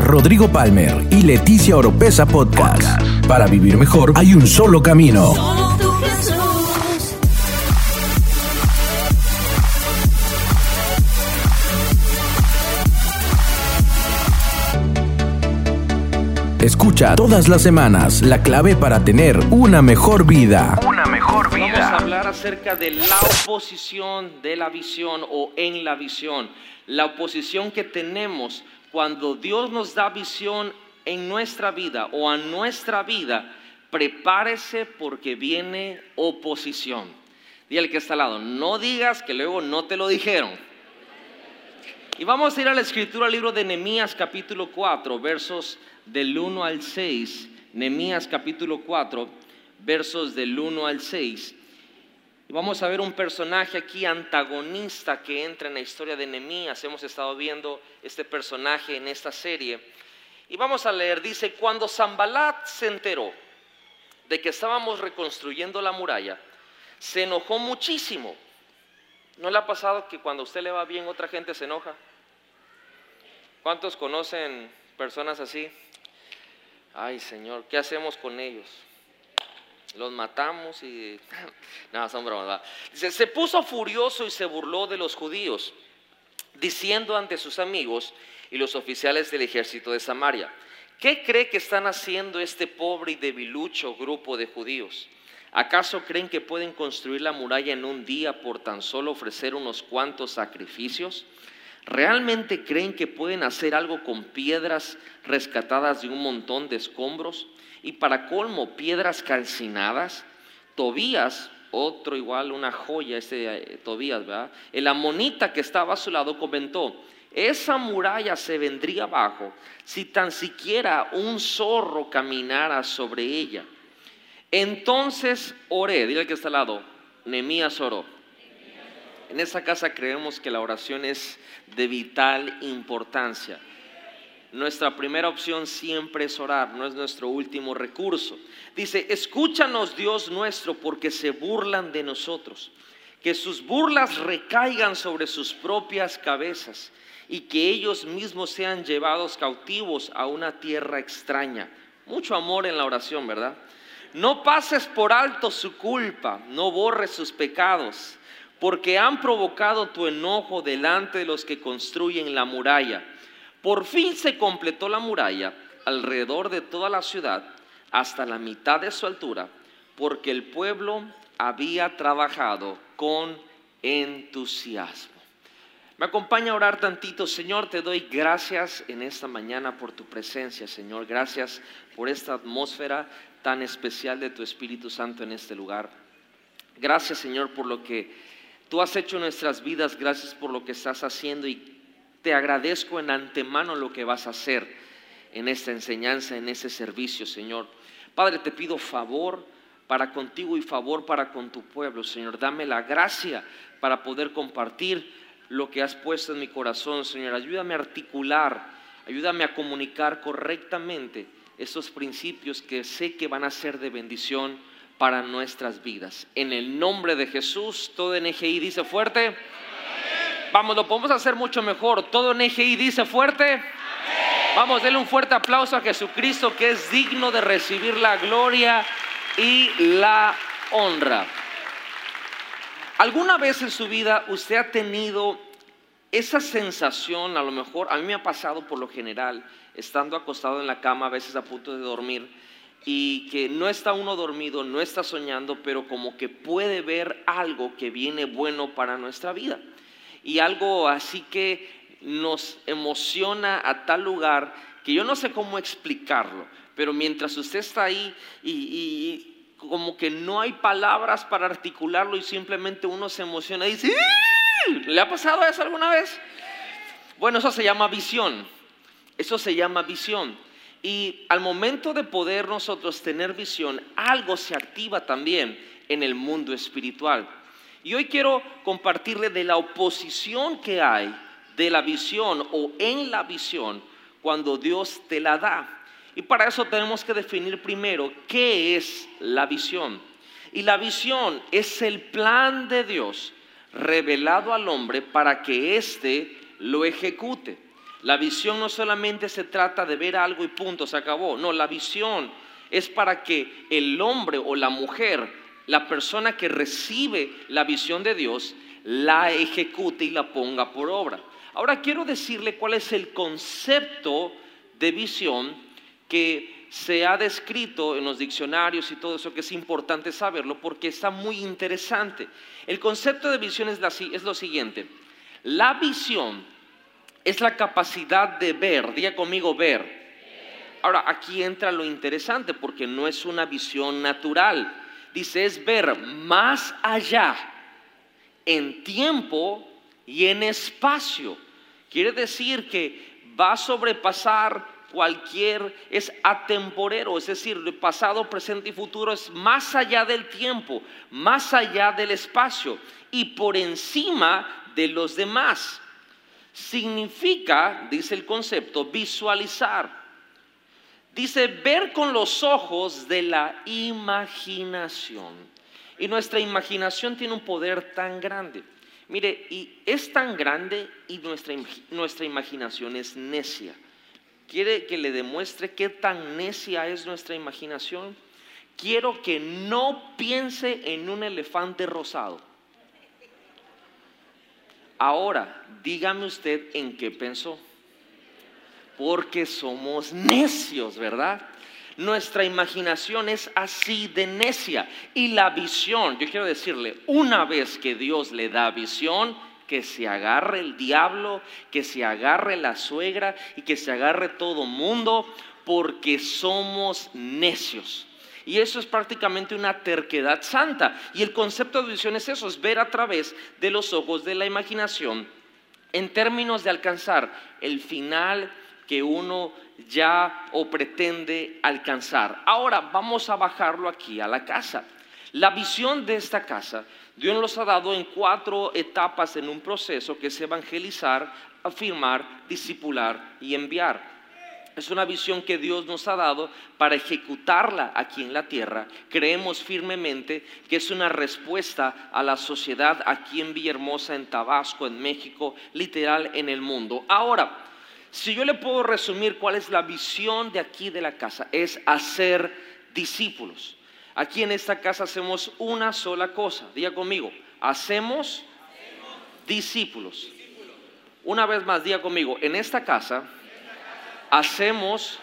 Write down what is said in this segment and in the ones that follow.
Rodrigo Palmer y Leticia Oropesa Podcast. Para vivir mejor hay un solo camino. Escucha todas las semanas la clave para tener una mejor vida. Una mejor vida. Vamos a hablar acerca de la oposición de la visión o en la visión. La oposición que tenemos cuando Dios nos da visión en nuestra vida o a nuestra vida. Prepárese porque viene oposición. Dile que está al lado, no digas que luego no te lo dijeron. Y vamos a ir a la escritura, al libro de Nehemías capítulo 4, versos del 1 al 6, Nehemías capítulo 4, versos del 1 al 6. Vamos a ver un personaje aquí antagonista que entra en la historia de Nehemías. Hemos estado viendo este personaje en esta serie. Y vamos a leer, dice, cuando Zambalat se enteró de que estábamos reconstruyendo la muralla, se enojó muchísimo. ¿No le ha pasado que cuando a usted le va bien otra gente se enoja? ¿Cuántos conocen personas así? Ay, Señor, ¿qué hacemos con ellos? Los matamos y... No, son bromas. Dice, se puso furioso y se burló de los judíos, diciendo ante sus amigos y los oficiales del ejército de Samaria, ¿qué cree que están haciendo este pobre y debilucho grupo de judíos? ¿Acaso creen que pueden construir la muralla en un día por tan solo ofrecer unos cuantos sacrificios? ¿Realmente creen que pueden hacer algo con piedras rescatadas de un montón de escombros? Y para colmo, piedras calcinadas. Tobías, otro igual, una joya, ese eh, Tobías, ¿verdad? El amonita que estaba a su lado comentó, esa muralla se vendría abajo si tan siquiera un zorro caminara sobre ella. Entonces oré, dile que está al lado, Nemías oró. En esta casa creemos que la oración es de vital importancia. Nuestra primera opción siempre es orar, no es nuestro último recurso. Dice, escúchanos Dios nuestro porque se burlan de nosotros. Que sus burlas recaigan sobre sus propias cabezas y que ellos mismos sean llevados cautivos a una tierra extraña. Mucho amor en la oración, ¿verdad? No pases por alto su culpa, no borres sus pecados porque han provocado tu enojo delante de los que construyen la muralla. Por fin se completó la muralla alrededor de toda la ciudad hasta la mitad de su altura, porque el pueblo había trabajado con entusiasmo. Me acompaña a orar tantito, Señor, te doy gracias en esta mañana por tu presencia, Señor. Gracias por esta atmósfera tan especial de tu Espíritu Santo en este lugar. Gracias, Señor, por lo que Tú has hecho nuestras vidas, gracias por lo que estás haciendo y te agradezco en antemano lo que vas a hacer en esta enseñanza, en ese servicio, Señor. Padre, te pido favor para contigo y favor para con tu pueblo, Señor. Dame la gracia para poder compartir lo que has puesto en mi corazón, Señor. Ayúdame a articular, ayúdame a comunicar correctamente esos principios que sé que van a ser de bendición para nuestras vidas. En el nombre de Jesús, todo NGI dice fuerte. Vamos, lo podemos hacer mucho mejor. Todo NGI dice fuerte. Vamos, denle un fuerte aplauso a Jesucristo que es digno de recibir la gloria y la honra. ¿Alguna vez en su vida usted ha tenido esa sensación, a lo mejor, a mí me ha pasado por lo general, estando acostado en la cama, a veces a punto de dormir, y que no está uno dormido, no está soñando, pero como que puede ver algo que viene bueno para nuestra vida. Y algo así que nos emociona a tal lugar que yo no sé cómo explicarlo, pero mientras usted está ahí y, como que no hay palabras para articularlo y simplemente uno se emociona y dice, ¿le ha pasado eso alguna vez? Bueno, eso se llama visión, eso se llama visión. Y al momento de poder nosotros tener visión, algo se activa también en el mundo espiritual. Y hoy quiero compartirle de la oposición que hay de la visión o en la visión cuando Dios te la da. Y para eso tenemos que definir primero qué es la visión. Y la visión es el plan de Dios revelado al hombre para que éste lo ejecute. La visión no solamente se trata de ver algo y punto, se acabó. No, la visión es para que el hombre o la mujer, la persona que recibe la visión de Dios, la ejecute y la ponga por obra. Ahora quiero decirle cuál es el concepto de visión que se ha descrito en los diccionarios y todo eso, que es importante saberlo porque está muy interesante. El concepto de visión es, es lo siguiente. La visión es la capacidad de ver, diga conmigo ver. Ahora, aquí entra lo interesante porque no es una visión natural. Dice, es ver más allá en tiempo y en espacio. Quiere decir que va a sobrepasar cualquier, es atemporero, es decir, el pasado, presente y futuro es más allá del tiempo, más allá del espacio y por encima de los demás. Significa, dice el concepto, visualizar. Dice ver con los ojos de la imaginación. Y nuestra imaginación tiene un poder tan grande. Mire, y es tan grande y nuestra, nuestra imaginación es necia. ¿Quiere que le demuestre qué tan necia es nuestra imaginación? Quiero que no piense en un elefante rosado. Ahora, dígame usted en qué pensó. Porque somos necios, ¿verdad? Nuestra imaginación es así de necia. Y la visión, yo quiero decirle, una vez que Dios le da visión, que se agarre el diablo, que se agarre la suegra y que se agarre todo mundo, porque somos necios. Y eso es prácticamente una terquedad santa. Y el concepto de visión es eso, es ver a través de los ojos de la imaginación en términos de alcanzar el final que uno ya o pretende alcanzar. Ahora vamos a bajarlo aquí a la casa. La visión de esta casa, Dios nos ha dado en cuatro etapas en un proceso que es evangelizar, afirmar, discipular y enviar. Es una visión que Dios nos ha dado para ejecutarla aquí en la tierra. Creemos firmemente que es una respuesta a la sociedad aquí en Villahermosa, en Tabasco, en México, literal en el mundo. Ahora, si yo le puedo resumir cuál es la visión de aquí de la casa, es hacer discípulos. Aquí en esta casa hacemos una sola cosa. Diga conmigo, hacemos, discípulos. Una vez más, diga conmigo, en esta casa hacemos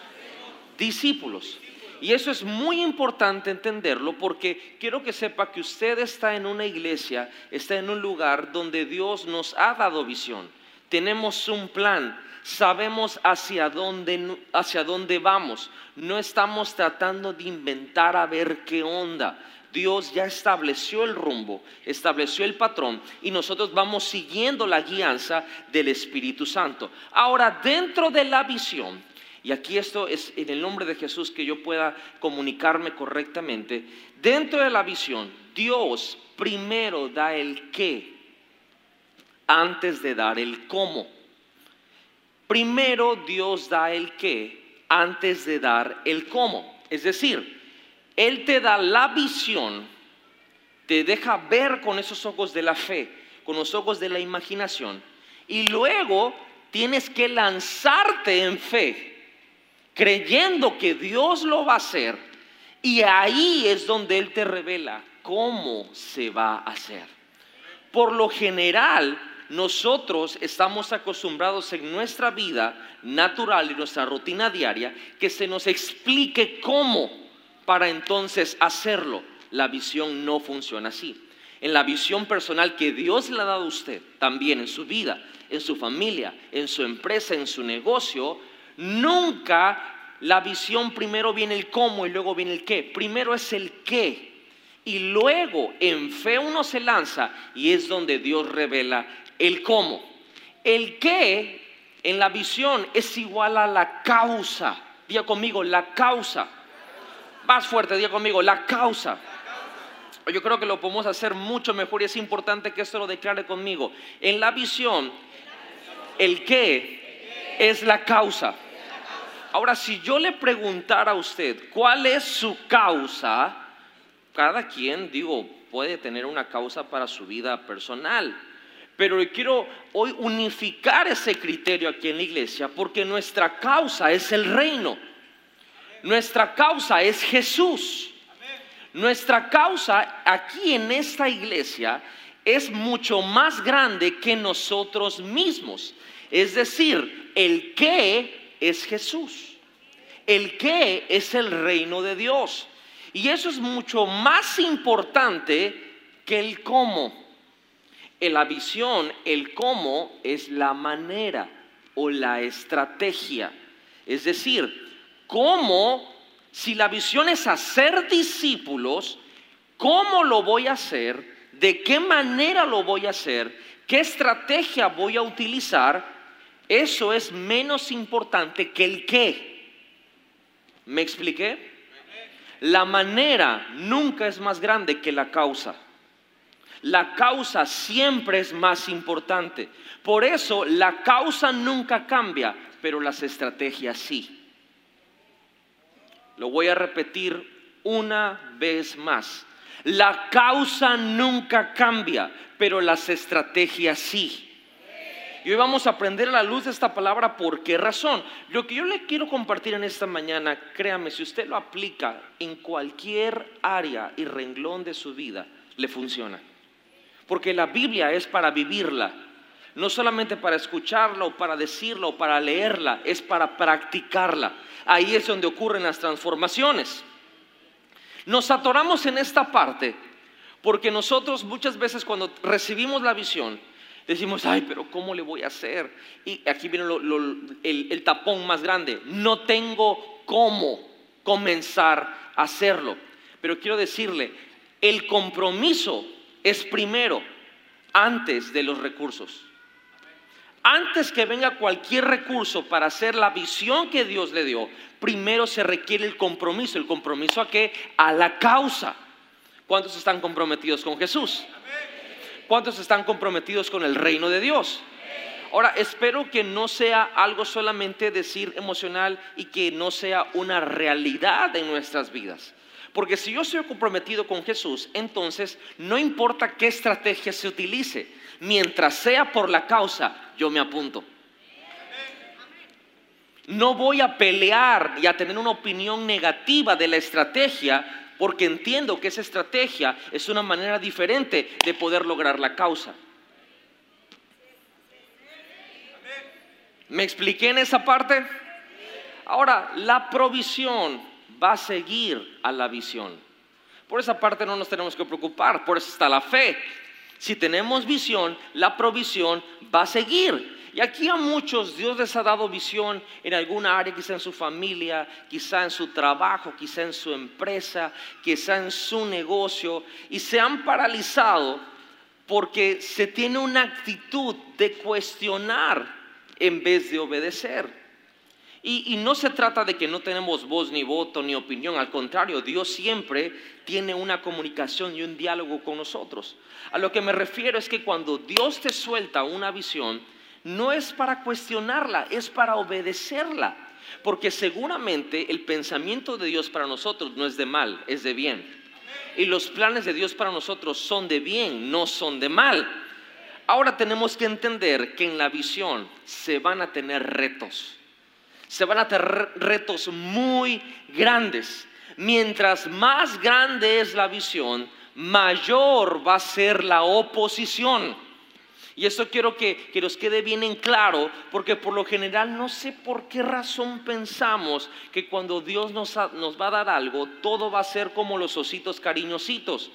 discípulos. Y eso es muy importante entenderlo porque quiero que sepa que usted está en una iglesia, está en un lugar donde Dios nos ha dado visión. Tenemos un plan, sabemos hacia dónde, hacia dónde vamos. No estamos tratando de inventar a ver qué onda. Dios ya estableció el rumbo, estableció el patrón y nosotros vamos siguiendo la guianza del Espíritu Santo. Ahora, dentro de la visión, y aquí esto es en el nombre de Jesús que yo pueda comunicarme correctamente, dentro de la visión, Dios primero da el qué antes de dar el cómo. Primero Dios da el qué antes de dar el cómo. Es decir, él te da la visión, te deja ver con esos ojos de la fe, con los ojos de la imaginación, y luego tienes que lanzarte en fe, creyendo que Dios lo va a hacer, y ahí es donde Él te revela cómo se va a hacer. Por lo general, nosotros estamos acostumbrados en nuestra vida natural y nuestra rutina diaria que se nos explique cómo para entonces hacerlo. La visión no funciona así. En la visión personal que Dios le ha dado a usted, también en su vida, en su familia, en su empresa, en su negocio, nunca la visión primero viene el cómo y luego viene el qué. Primero es el qué. Y luego en fe uno se lanza y es donde Dios revela el cómo. El qué en la visión es igual a la causa. Diga conmigo, la causa. Más fuerte, diga conmigo, la causa. Yo creo que lo podemos hacer mucho mejor y es importante que esto lo declare conmigo. En la visión, el qué es la causa. Ahora, si yo le preguntara a usted cuál es su causa, cada quien, digo, puede tener una causa para su vida personal. Pero quiero hoy unificar ese criterio aquí en la iglesia porque nuestra causa es el reino. Nuestra causa es Jesús. Nuestra causa aquí en esta iglesia es mucho más grande que nosotros mismos. Es decir, el qué es Jesús. El qué es el reino de Dios. Y eso es mucho más importante que el cómo. La visión, el cómo es la manera o la estrategia. Es decir, cómo, si la visión es hacer discípulos, ¿cómo lo voy a hacer? ¿De qué manera lo voy a hacer? ¿Qué estrategia voy a utilizar? Eso es menos importante que el qué. ¿Me expliqué? La manera nunca es más grande que la causa. La causa siempre es más importante. Por eso la causa nunca cambia, pero las estrategias sí. Lo voy a repetir una vez más. La causa nunca cambia, pero las estrategias sí. Y hoy vamos a aprender a la luz de esta palabra por qué razón. Lo que yo le quiero compartir en esta mañana, créame, si usted lo aplica en cualquier área y renglón de su vida, le funciona. Porque la Biblia es para vivirla, no solamente para escucharla o para decirla o para leerla, es para practicarla. Ahí es donde ocurren las transformaciones. Nos atoramos en esta parte porque nosotros muchas veces cuando recibimos la visión, decimos, ay, pero ¿cómo le voy a hacer? Y aquí viene el, tapón más grande, no tengo cómo comenzar a hacerlo. Pero quiero decirle, el compromiso es primero, antes de los recursos. Antes que venga cualquier recurso para hacer la visión que Dios le dio, primero se requiere el compromiso. ¿El compromiso a qué? A la causa. ¿Cuántos están comprometidos con Jesús? ¿Cuántos están comprometidos con el reino de Dios? Ahora, espero que no sea algo solamente decir emocional y que no sea una realidad en nuestras vidas. Porque si yo estoy comprometido con Jesús, entonces no importa qué estrategia se utilice, mientras sea por la causa, yo me apunto. No voy a pelear y a tener una opinión negativa de la estrategia porque entiendo que esa estrategia es una manera diferente de poder lograr la causa. ¿Me expliqué en esa parte? Ahora, la provisión va a seguir a la visión. Por esa parte no nos tenemos que preocupar, por eso está la fe. Si tenemos visión, la provisión va a seguir. Y aquí a muchos Dios les ha dado visión en alguna área, quizá en su familia, quizá en su trabajo, quizá en su empresa, quizá en su negocio, y se han paralizado porque se tiene una actitud de cuestionar en vez de obedecer. Y, no se trata de que no tenemos voz ni voto ni opinión, al contrario, Dios siempre tiene una comunicación y un diálogo con nosotros. A lo que me refiero es que cuando Dios te suelta una visión, no es para cuestionarla, es para obedecerla. Porque seguramente el pensamiento de Dios para nosotros no es de mal, es de bien. Y los planes de Dios para nosotros son de bien, no son de mal. Ahora tenemos que entender que en la visión se van a tener retos se van a tener retos muy grandes. Mientras más grande es la visión, mayor va a ser la oposición. Y eso quiero que, que, nos quede bien en claro, porque por lo general no sé por qué razón pensamos que cuando Dios nos, nos va a dar algo, todo va a ser como los ositos cariñositos.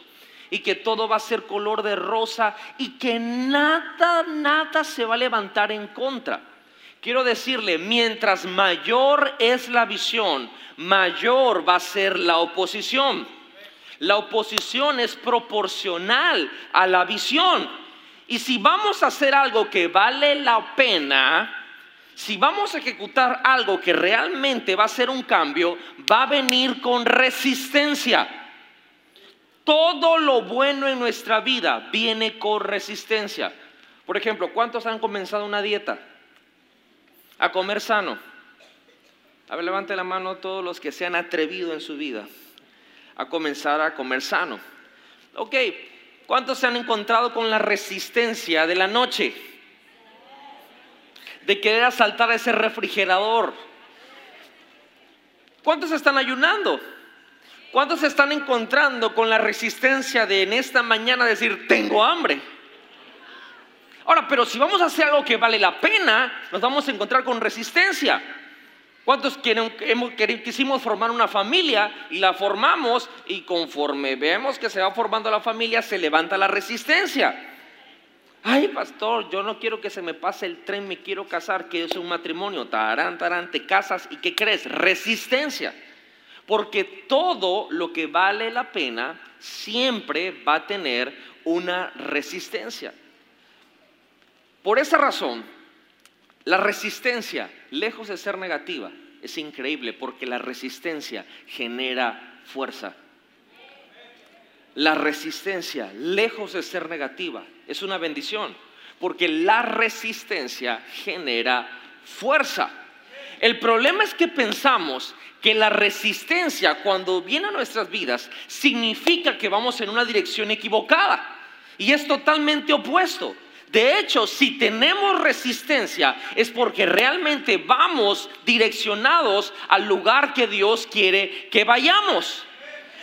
Y que todo va a ser color de rosa y que nada, nada se va a levantar en contra. Quiero decirle, mientras mayor es la visión, mayor va a ser la oposición. La oposición es proporcional a la visión. Y si vamos a hacer algo que vale la pena, si vamos a ejecutar algo que realmente va a ser un cambio, va a venir con resistencia. Todo lo bueno en nuestra vida viene con resistencia. Por ejemplo, ¿cuántos han comenzado una dieta? A comer sano. A ver, levante la mano todos los que se han atrevido en su vida a comenzar a comer sano. Ok, ¿Cuántos se han encontrado con la resistencia de la noche? De querer asaltar ese refrigerador. ¿Cuántos están ayunando? ¿Cuántos se están encontrando con la resistencia de en esta mañana decir, tengo hambre? Ahora, pero si vamos a hacer algo que vale la pena, nos vamos a encontrar con resistencia. ¿Cuántos quisimos formar una familia y la formamos y conforme vemos que se va formando la familia se levanta la resistencia? Ay, pastor, yo no quiero que se me pase el tren, me quiero casar, que es un matrimonio. Tarán, tarán, te casas y ¿qué crees? Resistencia. Porque todo lo que vale la pena siempre va a tener una resistencia. Por esa razón, la resistencia, lejos de ser negativa, es increíble porque la resistencia genera fuerza. La resistencia, lejos de ser negativa, es una bendición porque la resistencia genera fuerza. El problema es que pensamos que la resistencia cuando viene a nuestras vidas significa que vamos en una dirección equivocada y es totalmente opuesto. De hecho, si tenemos resistencia es porque realmente vamos direccionados al lugar que Dios quiere que vayamos.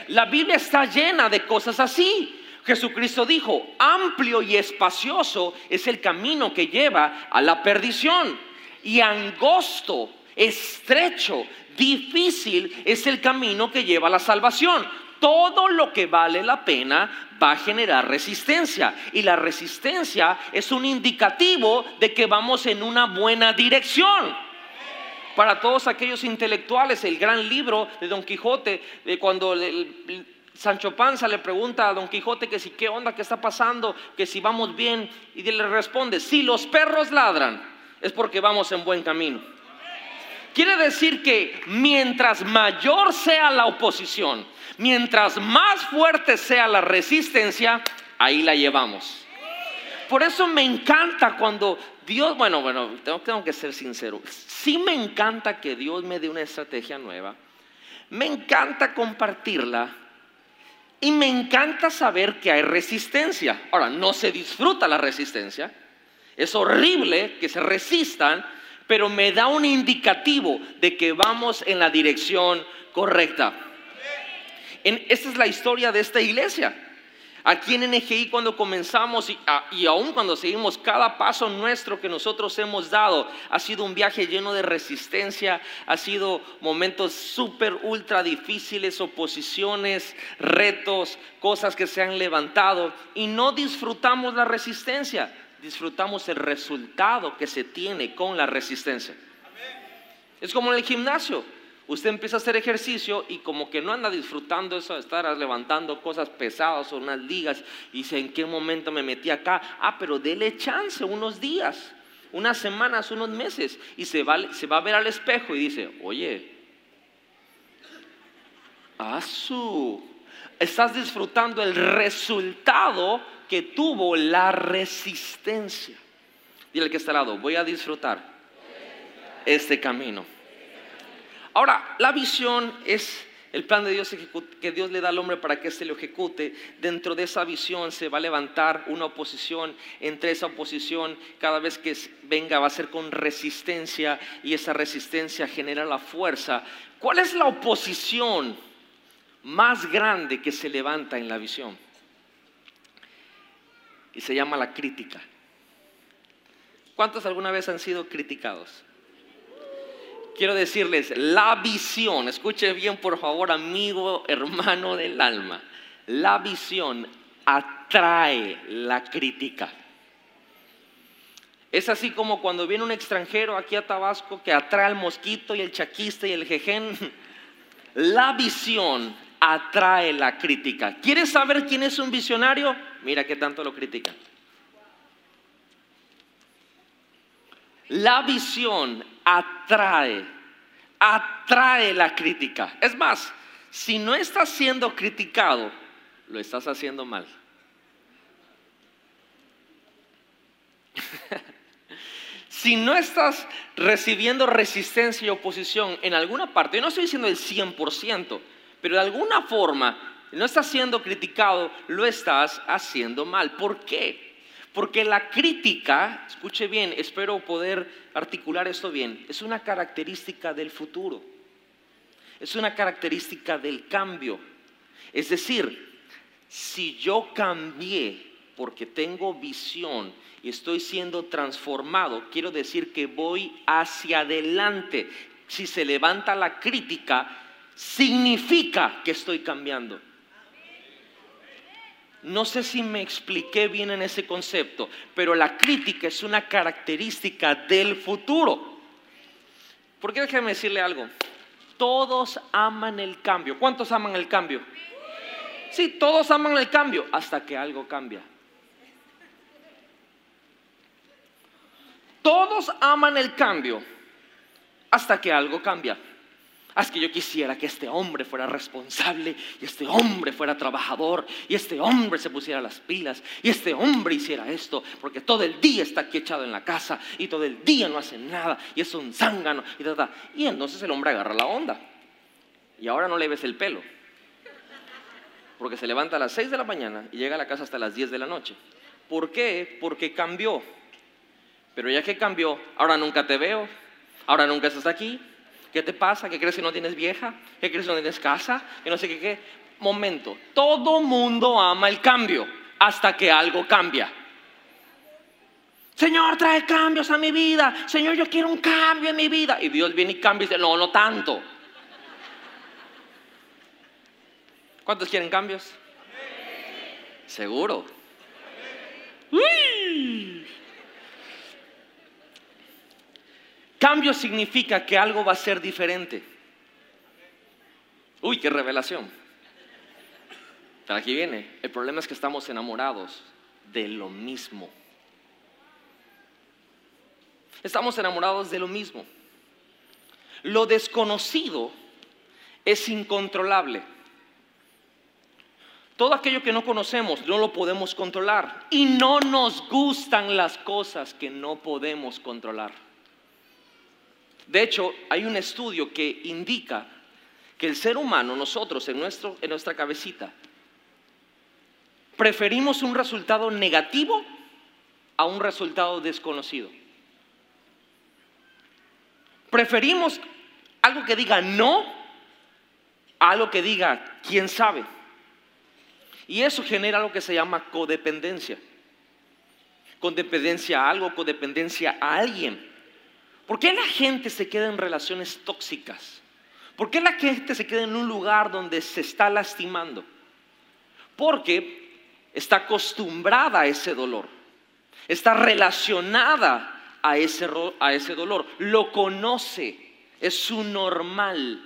La Biblia está llena de cosas así. Jesucristo dijo, amplio y espacioso es el camino que lleva a la perdición. Y angosto, estrecho, difícil es el camino que lleva a la salvación todo lo que vale la pena va a generar resistencia. Y la resistencia es un indicativo de que vamos en una buena dirección. Para todos aquellos intelectuales, el gran libro de Don Quijote, cuando Sancho Panza le pregunta a Don Quijote que si qué onda, qué está pasando, que si vamos bien, y le responde, si los perros ladran, es porque vamos en buen camino. Quiere decir que mientras mayor sea la oposición, Mientras más fuerte sea la resistencia, ahí la llevamos. Por eso me encanta cuando Dios, bueno, bueno, tengo, que ser sincero, sí me encanta que Dios me dé una estrategia nueva, me encanta compartirla y me encanta saber que hay resistencia. Ahora, no se disfruta la resistencia, es horrible que se resistan, pero me da un indicativo de que vamos en la dirección correcta esta es la historia de esta iglesia. Aquí en NGI cuando comenzamos y, y, aún cuando seguimos, cada paso nuestro que nosotros hemos dado ha sido un viaje lleno de resistencia, ha sido momentos súper, ultra difíciles, oposiciones, retos, cosas que se han levantado y no disfrutamos la resistencia, disfrutamos el resultado que se tiene con la resistencia. Es como en el gimnasio usted empieza a hacer ejercicio y como que no anda disfrutando eso de estar levantando cosas pesadas o unas ligas y dice, ¿en qué momento me metí acá? Ah, pero dele chance unos días, unas semanas, unos meses y se va, se va a ver al espejo y dice, oye, su estás disfrutando el resultado que tuvo la resistencia. Dile al que está al lado, voy a disfrutar este camino. Ahora, la visión es el plan de Dios que Dios le da al hombre para que éste lo ejecute. Dentro de esa visión se va a levantar una oposición. Entre esa oposición, cada vez que venga, va a ser con resistencia y esa resistencia genera la fuerza. ¿Cuál es la oposición más grande que se levanta en la visión? Y se llama la crítica. ¿Cuántos alguna vez han sido criticados? Quiero decirles, la visión, escuche bien por favor, amigo, hermano del alma, la visión atrae la crítica. Es así como cuando viene un extranjero aquí a Tabasco que atrae al mosquito y el chaquista y el jején. La visión atrae la crítica. ¿Quieres saber quién es un visionario? Mira qué tanto lo critican. La visión atrae, atrae la crítica. Es más, si no estás siendo criticado, lo estás haciendo mal. si no estás recibiendo resistencia y oposición en alguna parte, yo no estoy diciendo el 100%, pero de alguna forma no estás siendo criticado, lo estás haciendo mal. ¿Por qué? Porque la crítica, escuche bien, espero poder articular esto bien, es una característica del futuro, es una característica del cambio. Es decir, si yo cambié porque tengo visión y estoy siendo transformado, quiero decir que voy hacia adelante. Si se levanta la crítica, significa que estoy cambiando. No sé si me expliqué bien en ese concepto, pero la crítica es una característica del futuro. Porque déjeme decirle algo. Todos aman el cambio. ¿Cuántos aman el cambio? Sí, todos aman el cambio hasta que algo cambia. Todos aman el cambio hasta que algo cambia. Haz que yo quisiera que este hombre fuera responsable y este hombre fuera trabajador y este hombre se pusiera las pilas y este hombre hiciera esto, porque todo el día está aquí echado en la casa y todo el día no hace nada y es un zángano y Y entonces el hombre agarra la onda y ahora no le ves el pelo, porque se levanta a las 6 de la mañana y llega a la casa hasta las 10 de la noche. ¿Por qué? Porque cambió. Pero ya que cambió, ahora nunca te veo, ahora nunca estás aquí, ¿Qué te pasa? ¿Qué crees que no tienes vieja? ¿Qué crees que no tienes casa? Que no sé qué, qué. Momento, todo mundo ama el cambio hasta que algo cambia. Señor, trae cambios a mi vida. Señor, yo quiero un cambio en mi vida. Y Dios viene y cambia y dice, no, no tanto. ¿Cuántos quieren cambios? Seguro. Uy. Cambio significa que algo va a ser diferente. Uy, qué revelación. Pero aquí viene. El problema es que estamos enamorados de lo mismo. Estamos enamorados de lo mismo. Lo desconocido es incontrolable. Todo aquello que no conocemos no lo podemos controlar. Y no nos gustan las cosas que no podemos controlar. De hecho, hay un estudio que indica que el ser humano, nosotros en, nuestro, en nuestra cabecita, preferimos un resultado negativo a un resultado desconocido. Preferimos algo que diga no a algo que diga quién sabe. Y eso genera lo que se llama codependencia. Codependencia a algo, codependencia a alguien. ¿Por qué la gente se queda en relaciones tóxicas? ¿Por qué la gente se queda en un lugar donde se está lastimando? Porque está acostumbrada a ese dolor, está relacionada a ese, a ese dolor, lo conoce, es su normal.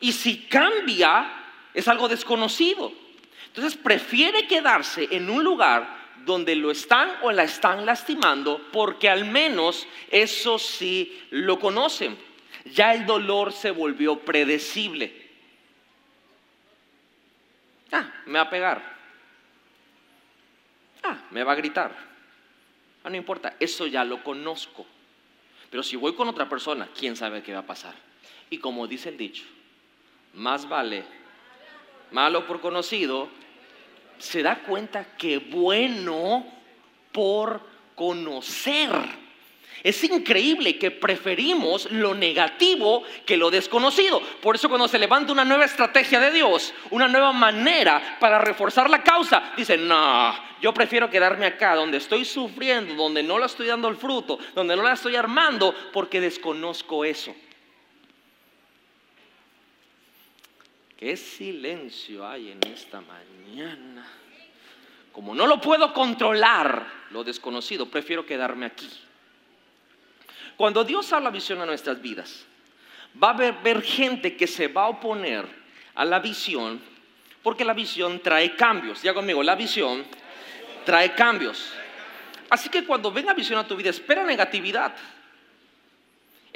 Y si cambia, es algo desconocido. Entonces prefiere quedarse en un lugar donde lo están o la están lastimando, porque al menos eso sí lo conocen. Ya el dolor se volvió predecible. Ah, me va a pegar. Ah, me va a gritar. Ah, no importa, eso ya lo conozco. Pero si voy con otra persona, ¿quién sabe qué va a pasar? Y como dice el dicho, más vale malo por conocido se da cuenta que bueno por conocer. Es increíble que preferimos lo negativo que lo desconocido. Por eso cuando se levanta una nueva estrategia de Dios, una nueva manera para reforzar la causa, dicen, no, yo prefiero quedarme acá donde estoy sufriendo, donde no la estoy dando el fruto, donde no la estoy armando, porque desconozco eso. ¿Qué silencio hay en esta mañana? Como no lo puedo controlar, lo desconocido, prefiero quedarme aquí. Cuando Dios habla visión a nuestras vidas, va a haber, gente que se va a oponer a la visión porque la visión trae cambios. Ya conmigo, la visión trae cambios. Así que cuando venga visión a tu vida, espera negatividad.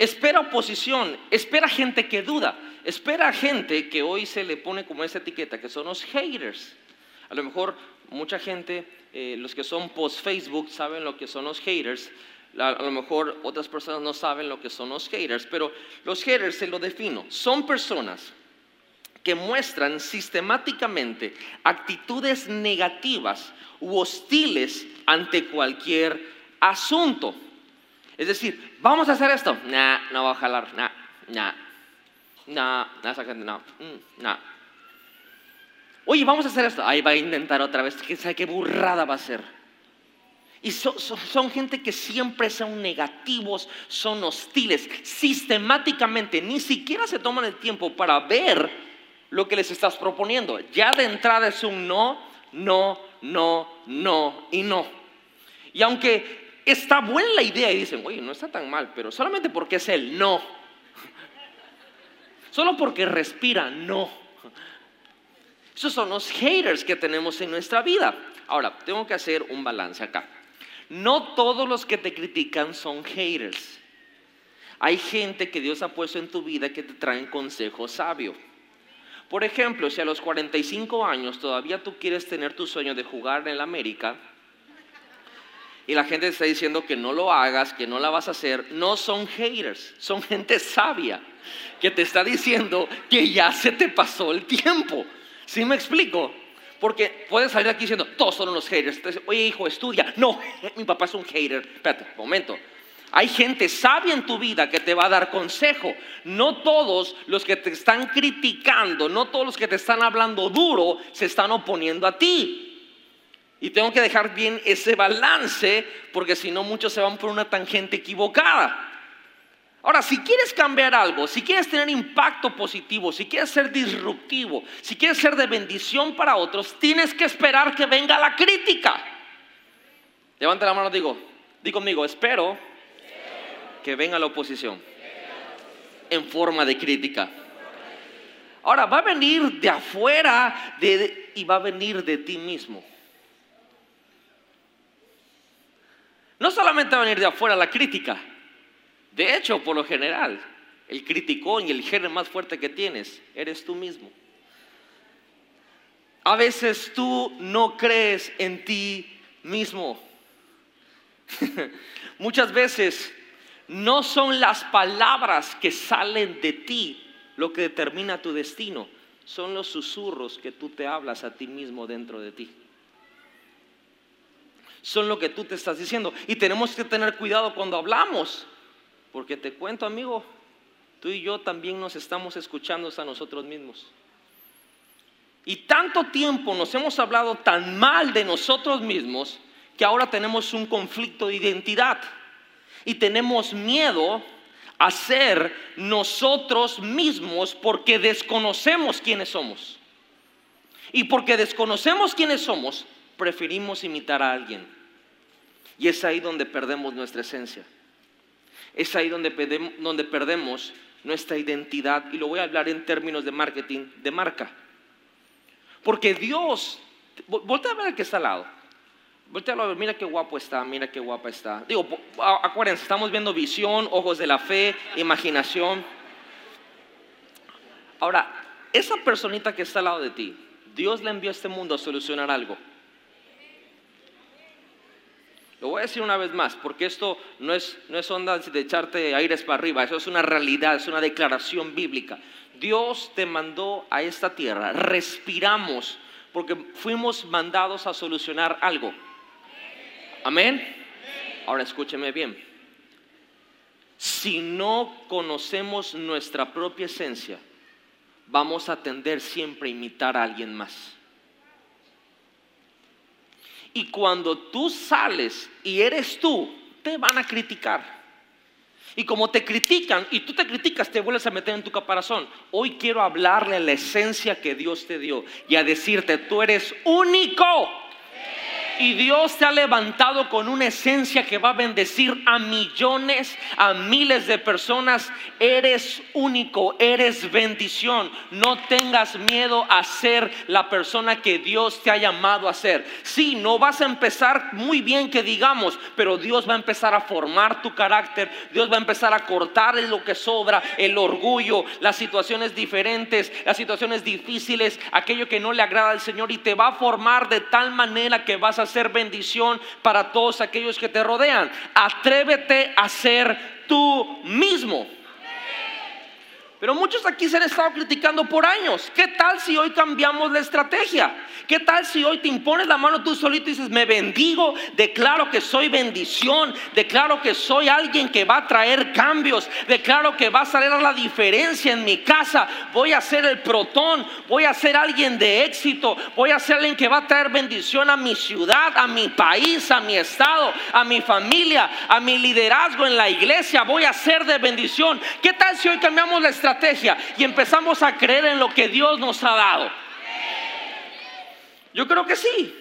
Espera oposición, espera gente que duda, espera gente que hoy se le pone como esa etiqueta, que son los haters. A lo mejor mucha gente, eh, los que son post-Facebook, saben lo que son los haters. A, lo mejor otras personas no saben lo que son los haters, pero los haters se lo defino. Son personas que muestran sistemáticamente actitudes negativas u hostiles ante cualquier asunto. Es decir, vamos a hacer esto. Nah, no va a jalar. Nah, nah, nah, esa gente no. Mm, nah. Oye, vamos a hacer esto. Ahí va a intentar otra vez. ¿Quién sabe qué burrada va a ser? Y son, son, gente que siempre son negativos, son hostiles, sistemáticamente, ni siquiera se toman el tiempo para ver lo que les estás proponiendo. Ya de entrada es un no, no, no, no y no. Y aunque está buena la idea y dicen, oye, no está tan mal, pero solamente porque es el no. Solo porque respira, no. Esos son los haters que tenemos en nuestra vida. Ahora, tengo que hacer un balance acá. No todos los que te critican son haters. Hay gente que Dios ha puesto en tu vida que te traen consejo sabio. Por ejemplo, si a los 45 años todavía tú quieres tener tu sueño de jugar en la América y la gente te está diciendo que no lo hagas, que no la vas a hacer, no son haters, son gente sabia que te está diciendo que ya se te pasó el tiempo. ¿Sí me explico? Porque puedes salir aquí diciendo, todos son unos haters. Oye, hijo, estudia. No, mi papá es un hater. Espérate, momento. Hay gente sabia en tu vida que te va a dar consejo. No todos los que te están criticando, no todos los que te están hablando duro, se están oponiendo a ti. Y tengo que dejar bien ese balance, porque si no muchos se van por una tangente equivocada. Ahora, si quieres cambiar algo, si quieres tener impacto positivo, si quieres ser disruptivo, si quieres ser de bendición para otros, tienes que esperar que venga la crítica. Levanta la mano, digo, di conmigo, espero que venga la oposición en forma de crítica. Ahora, va a venir de afuera y va a venir de ti mismo. No solamente va a venir de afuera la crítica, de hecho, por lo general, el criticón y el género más fuerte que tienes eres tú mismo. A veces tú no crees en ti mismo. Muchas veces no son las palabras que salen de ti lo que determina tu destino, son los susurros que tú te hablas a ti mismo dentro de ti. Son lo que tú te estás diciendo. Y tenemos que tener cuidado cuando hablamos, porque te cuento, amigo, tú y yo también nos estamos escuchando a nosotros mismos. Y tanto tiempo nos hemos hablado tan mal de nosotros mismos que ahora tenemos un conflicto de identidad y tenemos miedo a ser nosotros mismos porque desconocemos quiénes somos. Y porque desconocemos quiénes somos, preferimos imitar a alguien. Y es ahí donde perdemos nuestra esencia es ahí donde, donde perdemos nuestra identidad. Y lo voy a hablar en términos de marketing, de marca. Porque Dios, voltea a ver al que está al lado. Voltea a ver, mira qué guapo está, mira qué guapa está. Digo, acuérdense, estamos viendo visión, ojos de la fe, imaginación. Ahora, esa personita que está al lado de ti, Dios le envió a este mundo a solucionar algo. Lo voy a decir una vez más, porque esto no es, no es onda de echarte aires para arriba, eso es una realidad, es una declaración bíblica. Dios te mandó a esta tierra, respiramos, porque fuimos mandados a solucionar algo. Amén. Ahora escúcheme bien. Si no conocemos nuestra propia esencia, vamos a tender siempre a imitar a alguien más. Y cuando tú sales y eres tú, te van a criticar. Y como te critican y tú te criticas, te vuelves a meter en tu caparazón. Hoy quiero hablarle a la esencia que Dios te dio y a decirte, tú eres único. Y Dios te ha levantado con una esencia que va a bendecir a millones, a miles de personas. Eres único, eres bendición. No tengas miedo a ser la persona que Dios te ha llamado a ser. Sí, no vas a empezar muy bien que digamos, pero Dios va a empezar a formar tu carácter. Dios va a empezar a cortar lo que sobra, el orgullo, las situaciones diferentes, las situaciones difíciles, aquello que no le agrada al Señor y te va a formar de tal manera que vas a ser bendición para todos aquellos que te rodean. Atrévete a ser tú mismo. Pero muchos aquí se han estado criticando por años. ¿Qué tal si hoy cambiamos la estrategia? ¿Qué tal si hoy te impones la mano tú solito y dices, me bendigo, declaro que soy bendición, declaro que soy alguien que va a traer cambios, declaro que va a salir a la diferencia en mi casa, voy a ser el protón, voy a ser alguien de éxito, voy a ser alguien que va a traer bendición a mi ciudad, a mi país, a mi estado, a mi familia, a mi liderazgo en la iglesia, voy a ser de bendición. ¿Qué tal si hoy cambiamos la estrategia? Y empezamos a creer en lo que Dios nos ha dado? Yo creo que sí.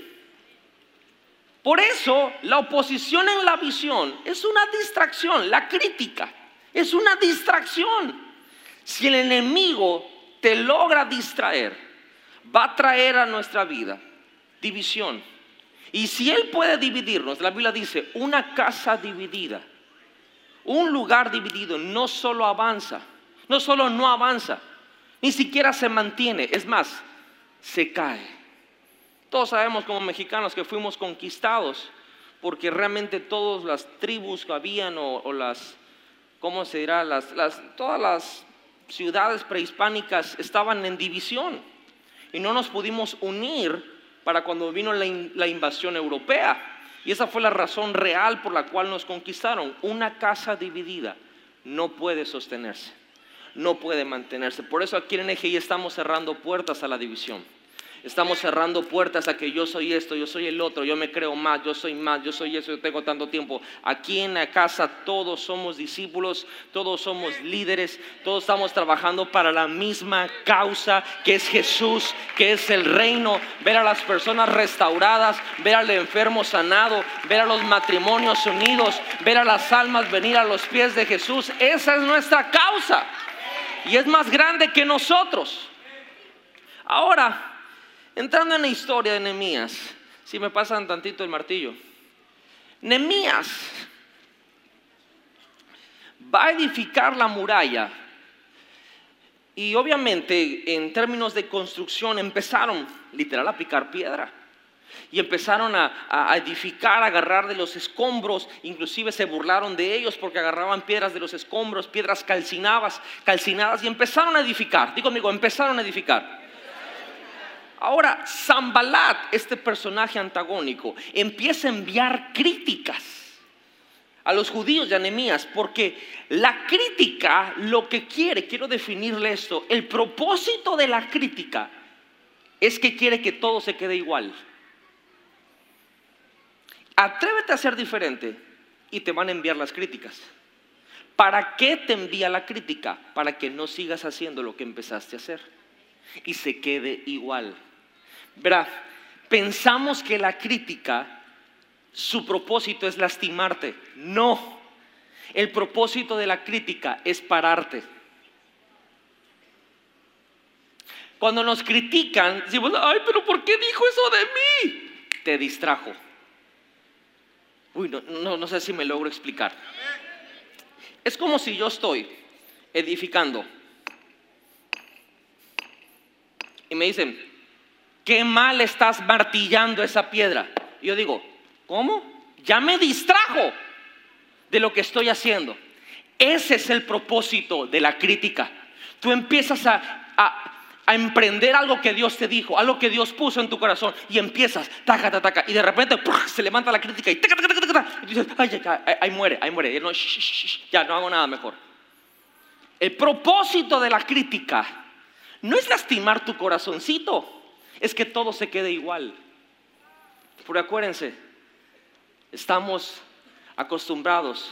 Por eso la oposición en la visión es una distracción, la crítica es una distracción. Si el enemigo te logra distraer, va a traer a nuestra vida división. Y si él puede dividirnos, la Biblia dice, una casa dividida, un lugar dividido no solo avanza, no solo no avanza, ni siquiera se mantiene, es más, se cae. Todos sabemos como mexicanos que fuimos conquistados porque realmente todas las tribus que habían o, las, ¿cómo se dirá? Las, todas las ciudades prehispánicas estaban en división y no nos pudimos unir para cuando vino la invasión europea. Y esa fue la razón real por la cual nos conquistaron. Una casa dividida no puede sostenerse no puede mantenerse. Por eso aquí en EGI estamos cerrando puertas a la división. Estamos cerrando puertas a que yo soy esto, yo soy el otro, yo me creo más, yo soy más, yo soy eso, yo tengo tanto tiempo. Aquí en la casa todos somos discípulos, todos somos líderes, todos estamos trabajando para la misma causa que es Jesús, que es el reino, ver a las personas restauradas, ver al enfermo sanado, ver a los matrimonios unidos, ver a las almas venir a los pies de Jesús. Esa es nuestra causa y es más grande que nosotros. Ahora, entrando en la historia de Nehemías, si me pasan tantito el martillo, Nehemías va a edificar la muralla y obviamente en términos de construcción empezaron literal a picar piedra y empezaron a, edificar, a agarrar de los escombros, inclusive se burlaron de ellos porque agarraban piedras de los escombros, piedras calcinadas, calcinadas y empezaron a edificar. Digo amigo, empezaron a edificar. Ahora, Zambalat, este personaje antagónico, empieza a enviar críticas a los judíos de Anemías, porque la crítica lo que quiere, quiero definirle esto, el propósito de la crítica es que quiere que todo se quede igual. Atrévete a ser diferente y te van a enviar las críticas. ¿Para qué te envía la crítica? Para que no sigas haciendo lo que empezaste a hacer y se quede igual. Verá, pensamos que la crítica, su propósito es lastimarte. No, el propósito de la crítica es pararte. Cuando nos critican, decimos, ay, pero ¿por qué dijo eso de mí? Te distrajo. Uy, no, no, sé si me logro explicar. Es como si yo estoy edificando y me dicen, qué mal estás martillando esa piedra. Y yo digo, ¿cómo? Ya me distrajo de lo que estoy haciendo. Ese es el propósito de la crítica. Tú empiezas a a emprender algo que Dios te dijo, algo que Dios puso en tu corazón y empiezas, taca, taca, y de repente se levanta la crítica y, taca, taca, taca, taca, y dices, ay, ahí muere, ahí muere, no, ya no hago nada mejor. El propósito de la crítica no es lastimar tu corazoncito, es que todo se quede igual. Pero acuérdense, estamos acostumbrados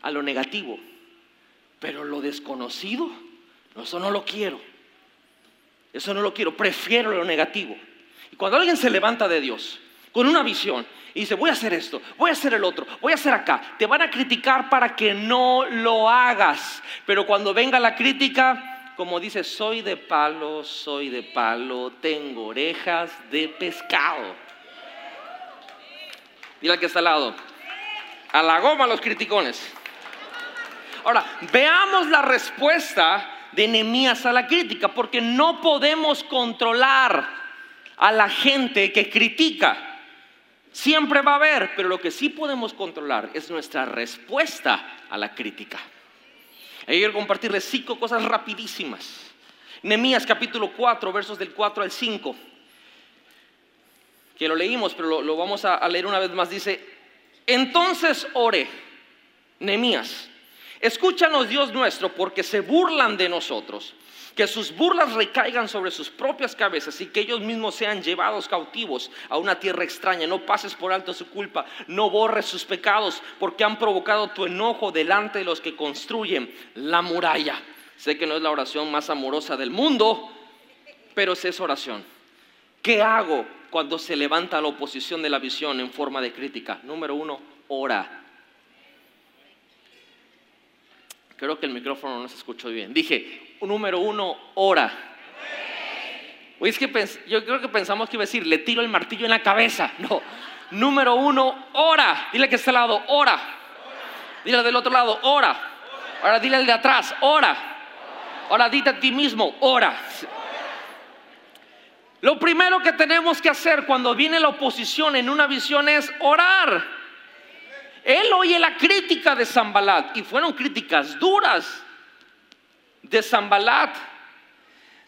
a lo negativo, pero lo desconocido, eso no lo quiero. Eso no lo quiero, prefiero lo negativo. Y cuando alguien se levanta de Dios con una visión y dice, voy a hacer esto, voy a hacer el otro, voy a hacer acá, te van a criticar para que no lo hagas. Pero cuando venga la crítica, como dice, soy de palo, soy de palo, tengo orejas de pescado. Mira que está al lado. A la goma los criticones. Ahora, veamos la respuesta de Nehemías a la crítica, porque no podemos controlar a la gente que critica. Siempre va a haber, pero lo que sí podemos controlar es nuestra respuesta a la crítica. Y quiero compartirles cinco cosas rapidísimas. Nehemías capítulo 4, versos del 4 al 5. Que lo leímos, pero lo, vamos a, leer una vez más. Dice, entonces oré, Nehemías, escúchanos Dios nuestro, porque se burlan de nosotros que sus burlas recaigan sobre sus propias cabezas y que ellos mismos sean llevados cautivos a una tierra extraña. No pases por alto su culpa, no borres sus pecados, porque han provocado tu enojo delante de los que construyen la muralla. Sé que no es la oración más amorosa del mundo, pero es esa oración. ¿Qué hago cuando se levanta la oposición de la visión en forma de crítica? Número uno, ora. Creo que el micrófono no se escuchó bien. Dije, número uno, ora. Oye, es que yo creo que pensamos que iba a decir, le tiro el martillo en la cabeza. No. Número uno, ora. Dile que está al lado, ora. Dile del otro lado, ora. Ahora dile al de atrás, ora. Ahora dite a ti mismo, ora. Lo primero que tenemos que hacer cuando viene la oposición en una visión es orar. Él oye la crítica de Zambalat y fueron críticas duras de Zambalat,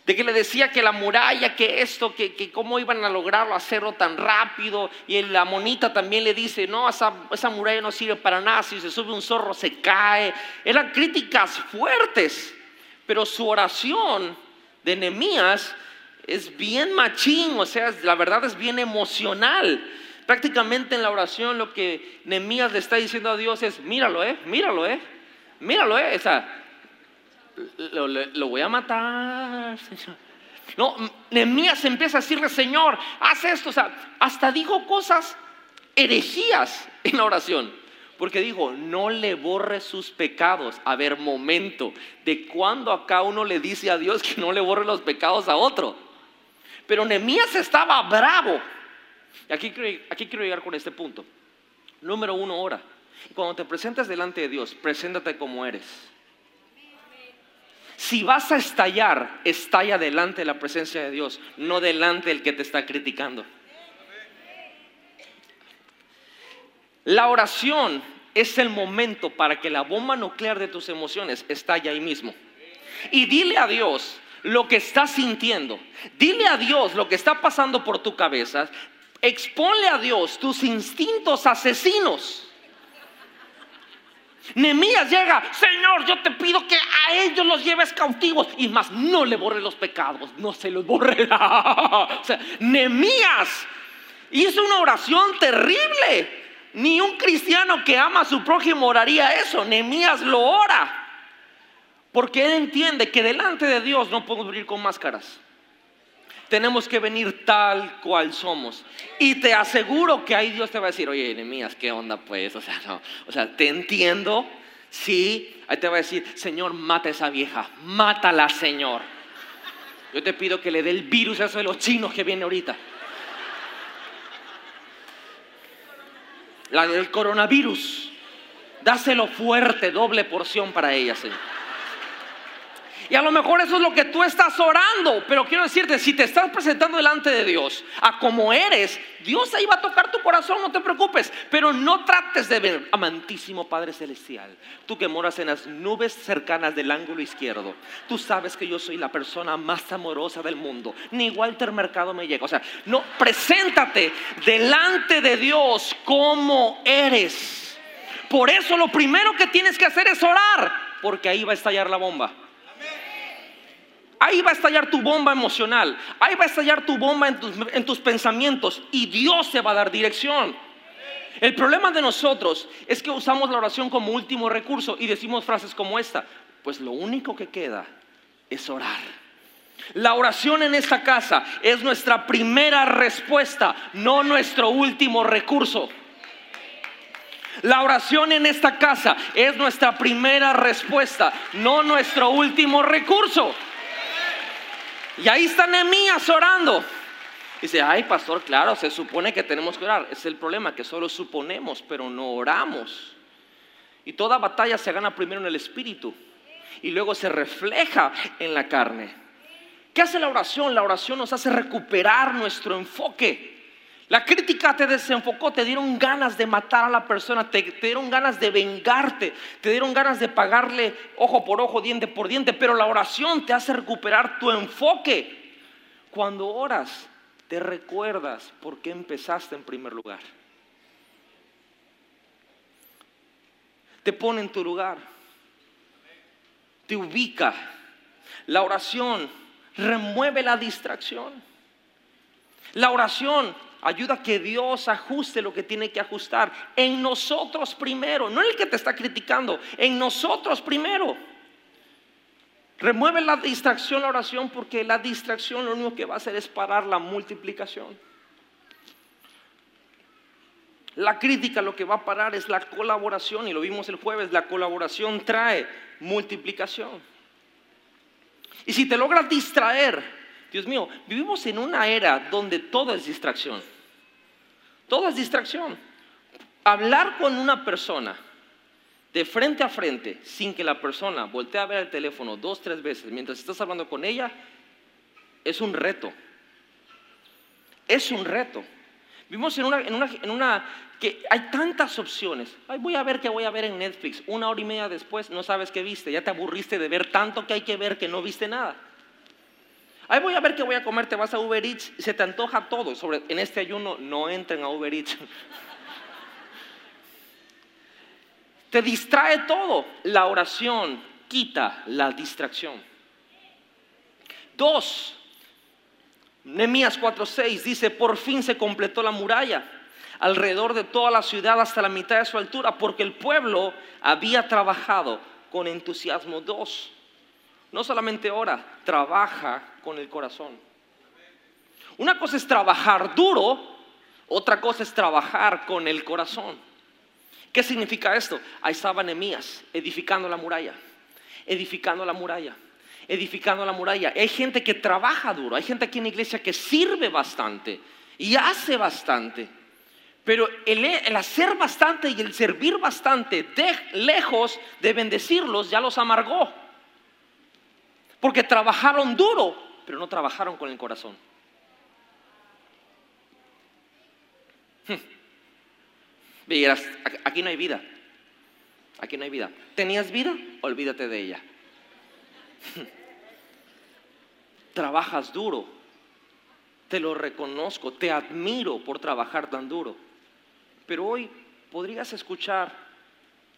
de que le decía que la muralla, que esto, que, cómo iban a lograrlo hacerlo tan rápido. Y la monita también le dice, no, esa, esa muralla no sirve para nada, si se sube un zorro se cae. Eran críticas fuertes, pero su oración de Nehemías es bien machín, o sea, la verdad es bien emocional. Prácticamente en la oración lo que Nehemías le está diciendo a Dios es, míralo, eh, míralo, eh, míralo, eh, o sea, lo, voy a matar, Señor. No, Nehemías empieza a decirle, Señor, haz esto, o sea, hasta dijo cosas herejías en la oración. Porque dijo, no le borre sus pecados. A ver, momento, ¿de cuándo acá uno le dice a Dios que no le borre los pecados a otro? Pero Nehemías estaba bravo Aquí, aquí quiero llegar con este punto. Número uno, ora. Cuando te presentes delante de Dios, preséntate como eres. Si vas a estallar, estalla delante de la presencia de Dios, no delante del que te está criticando. La oración es el momento para que la bomba nuclear de tus emociones estalle ahí mismo. Y dile a Dios lo que estás sintiendo. Dile a Dios lo que está pasando por tu cabeza exponle a Dios tus instintos asesinos. Nemías llega, Señor, yo te pido que a ellos los lleves cautivos y más no le borre los pecados, no se los borrará. O Nemías hizo una oración terrible. Ni un cristiano que ama a su prójimo oraría eso. Nemías lo ora. Porque él entiende que delante de Dios no podemos vivir con máscaras tenemos que venir tal cual somos. Y te aseguro que ahí Dios te va a decir, oye, enemías, ¿qué onda pues? O sea, o sea, te entiendo, sí, ahí te va a decir, Señor, mata a esa vieja, mátala, Señor. Yo te pido que le dé el virus a eso de los chinos que viene ahorita. La del coronavirus. Dáselo fuerte, doble porción para ella, Señor. Y a lo mejor eso es lo que tú estás orando. Pero quiero decirte, si te estás presentando delante de Dios a como eres, Dios ahí va a tocar tu corazón, no te preocupes. Pero no trates de ver, amantísimo Padre Celestial, tú que moras en las nubes cercanas del ángulo izquierdo, tú sabes que yo soy la persona más amorosa del mundo. Ni Walter Mercado me llega. O sea, no, preséntate delante de Dios como eres. Por eso lo primero que tienes que hacer es orar, porque ahí va a estallar la bomba. Ahí va a estallar tu bomba emocional. Ahí va a estallar tu bomba en tus, pensamientos. Y Dios se va a dar dirección. El problema de nosotros es que usamos la oración como último recurso y decimos frases como esta. Pues lo único que queda es orar. La oración en esta casa es nuestra primera respuesta, no nuestro último recurso. La oración en esta casa es nuestra primera respuesta, no nuestro último recurso. Y ahí está Nehemías orando. Dice, ay pastor, claro, se supone que tenemos que orar. Es el problema, que solo suponemos, pero no oramos. Y toda batalla se gana primero en el espíritu y luego se refleja en la carne. ¿Qué hace la oración? La oración nos hace recuperar nuestro enfoque. La crítica te desenfocó, te dieron ganas de matar a la persona, te, dieron ganas de vengarte, te dieron ganas de pagarle ojo por ojo, diente por diente, pero la oración te hace recuperar tu enfoque. Cuando oras, te recuerdas por qué empezaste en primer lugar. Te pone en tu lugar, te ubica. La oración remueve la distracción. La oración ayuda a que Dios ajuste lo que tiene que ajustar. En nosotros primero, no en el que te está criticando, en nosotros primero. Remueve la distracción, la oración, porque la distracción lo único que va a hacer es parar la multiplicación. La crítica lo que va a parar es la colaboración, y lo vimos el jueves, la colaboración trae multiplicación. Y si te logras distraer, Dios mío, vivimos en una era donde todo es distracción. Todo es distracción. Hablar con una persona de frente a frente sin que la persona voltee a ver el teléfono dos, tres veces mientras estás hablando con ella, es un reto. Es un reto. Vivimos en una, en una, en una que hay tantas opciones. Ay, voy a ver qué voy a ver en Netflix. Una hora y media después no sabes qué viste. Ya te aburriste de ver tanto que hay que ver que no viste nada. Ahí voy a ver qué voy a comer, te vas a Uber Eats, se te antoja todo. En este ayuno no entren a Uber Eats. Te distrae todo. La oración quita la distracción. Dos, Nehemías 4:6 dice, por fin se completó la muralla alrededor de toda la ciudad hasta la mitad de su altura, porque el pueblo había trabajado con entusiasmo. Dos, no solamente ora, trabaja con el corazón. Una cosa es trabajar duro, otra cosa es trabajar con el corazón. ¿Qué significa esto? Ahí estaba Nehemías edificando la muralla, edificando la muralla, edificando la muralla. Hay gente que trabaja duro, hay gente aquí en la iglesia que sirve bastante y hace bastante. Pero el, el hacer bastante y el servir bastante, de, lejos de bendecirlos, ya los amargó. Porque trabajaron duro, pero no trabajaron con el corazón. Hmm. aquí no hay vida. Aquí no hay vida. ¿Tenías vida? Olvídate de ella. Trabajas duro. Te lo reconozco. Te admiro por trabajar tan duro. Pero hoy podrías escuchar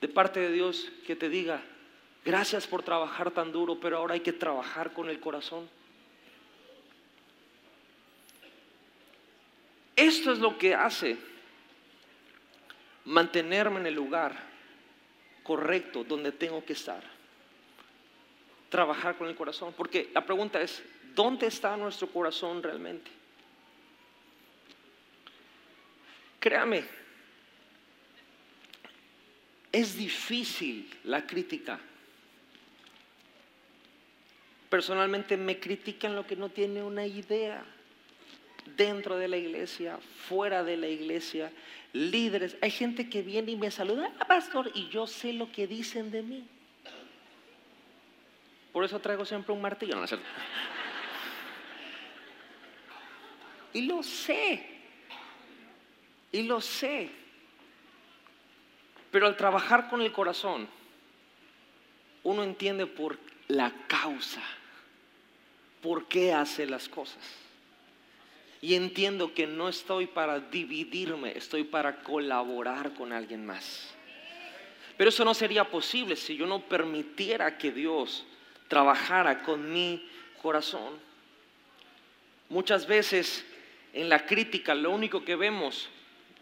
de parte de Dios que te diga, Gracias por trabajar tan duro, pero ahora hay que trabajar con el corazón. Esto es lo que hace mantenerme en el lugar correcto donde tengo que estar. Trabajar con el corazón. Porque la pregunta es, ¿dónde está nuestro corazón realmente? Créame, es difícil la crítica personalmente me critican lo que no tiene una idea. Dentro de la iglesia, fuera de la iglesia, líderes. Hay gente que viene y me saluda, ah, pastor, y yo sé lo que dicen de mí. Por eso traigo siempre un martillo. y lo sé. Y lo sé. Pero al trabajar con el corazón, uno entiende por la causa por qué hace las cosas. Y entiendo que no estoy para dividirme, estoy para colaborar con alguien más. Pero eso no sería posible si yo no permitiera que Dios trabajara con mi corazón. Muchas veces en la crítica lo único que vemos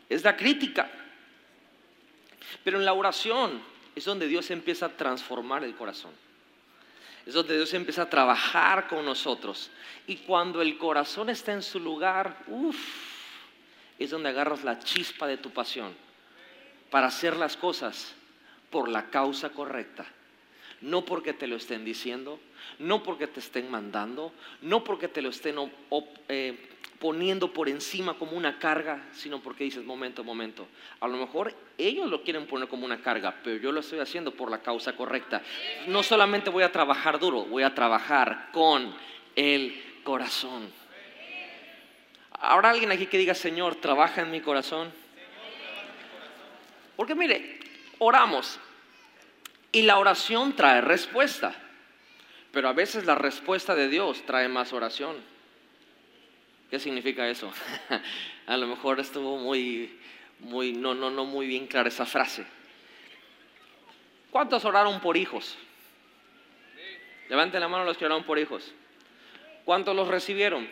es la crítica. Pero en la oración es donde Dios empieza a transformar el corazón es donde Dios empieza a trabajar con nosotros. Y cuando el corazón está en su lugar, uff, es donde agarras la chispa de tu pasión para hacer las cosas por la causa correcta. No porque te lo estén diciendo, no porque te estén mandando, no porque te lo estén eh, poniendo por encima como una carga, sino porque dices, momento, momento, a lo mejor ellos lo quieren poner como una carga, pero yo lo estoy haciendo por la causa correcta. No solamente voy a trabajar duro, voy a trabajar con el corazón. ¿Habrá alguien aquí que diga, Señor, trabaja en mi corazón? Porque mire, oramos y la oración trae respuesta, pero a veces la respuesta de Dios trae más oración. ¿Qué significa eso? a lo mejor estuvo muy, muy, no, no, no muy bien clara esa frase. ¿Cuántos oraron por hijos? Levanten la mano los que oraron por hijos. ¿Cuántos los recibieron?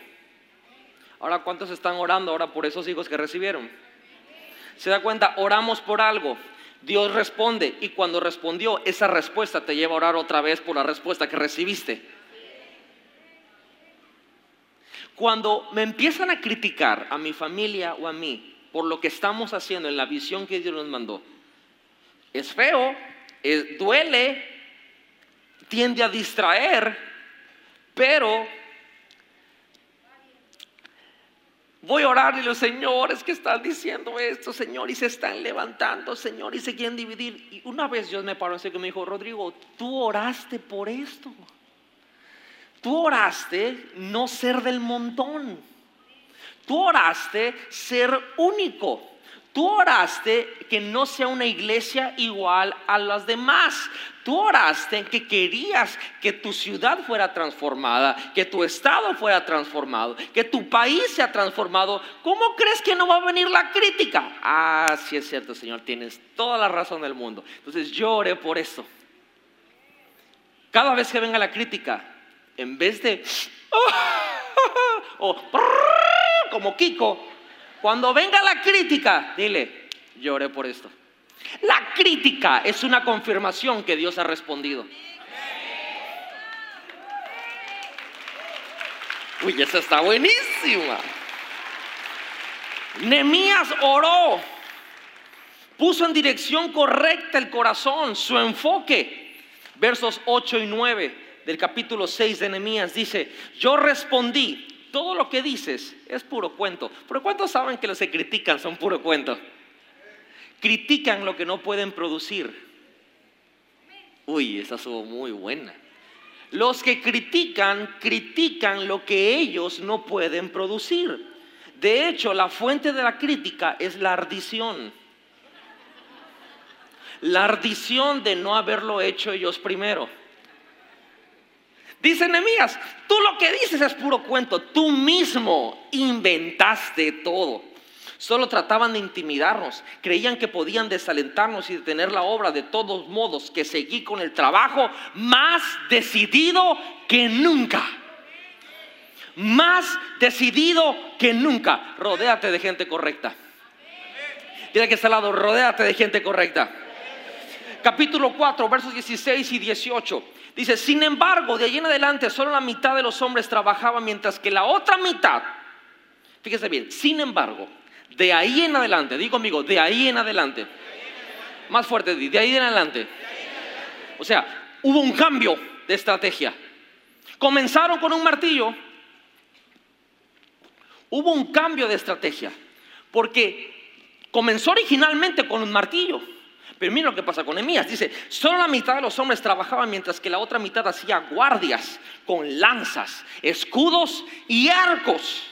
Ahora, ¿cuántos están orando ahora por esos hijos que recibieron? Se da cuenta, oramos por algo, Dios responde y cuando respondió, esa respuesta te lleva a orar otra vez por la respuesta que recibiste. Cuando me empiezan a criticar a mi familia o a mí por lo que estamos haciendo en la visión que Dios nos mandó, es feo, duele, tiende a distraer, pero Voy a orar y los señores que están diciendo esto, Señor, y se están levantando, Señor, y se quieren dividir. Y una vez Dios me paró y me dijo, Rodrigo, tú oraste por esto. Tú oraste no ser del montón. Tú oraste ser único. Tú oraste que no sea una iglesia igual a las demás. Tú oraste que querías que tu ciudad fuera transformada, que tu estado fuera transformado, que tu país sea transformado. ¿Cómo crees que no va a venir la crítica? Ah, sí es cierto, Señor, tienes toda la razón del mundo. Entonces yo oré por esto. Cada vez que venga la crítica, en vez de... o como Kiko, cuando venga la crítica, dile, lloré por esto. La crítica es una confirmación que Dios ha respondido. Uy, esa está buenísima. Nemías oró, puso en dirección correcta el corazón, su enfoque. Versos 8 y 9 del capítulo 6 de Nemías dice, yo respondí, todo lo que dices es puro cuento. Pero ¿cuántos saben que los que critican son puro cuento? Critican lo que no pueden producir. Uy, esa estuvo muy buena. Los que critican, critican lo que ellos no pueden producir. De hecho, la fuente de la crítica es la ardición. La ardición de no haberlo hecho ellos primero. Dice Nehemías, tú lo que dices es puro cuento, tú mismo inventaste todo. Solo trataban de intimidarnos, creían que podían desalentarnos y detener la obra. De todos modos, que seguí con el trabajo más decidido que nunca. Más decidido que nunca. Rodéate de gente correcta. Dile que está al lado, rodéate de gente correcta. Capítulo 4, versos 16 y 18. Dice, sin embargo, de allí en adelante solo la mitad de los hombres trabajaba, mientras que la otra mitad, fíjese bien, sin embargo, de ahí en adelante, digo amigo, de ahí en adelante, más fuerte, de ahí en adelante. O sea, hubo un cambio de estrategia. Comenzaron con un martillo, hubo un cambio de estrategia, porque comenzó originalmente con un martillo. Pero mira lo que pasa con Emías. Dice, solo la mitad de los hombres trabajaban mientras que la otra mitad hacía guardias con lanzas, escudos y arcos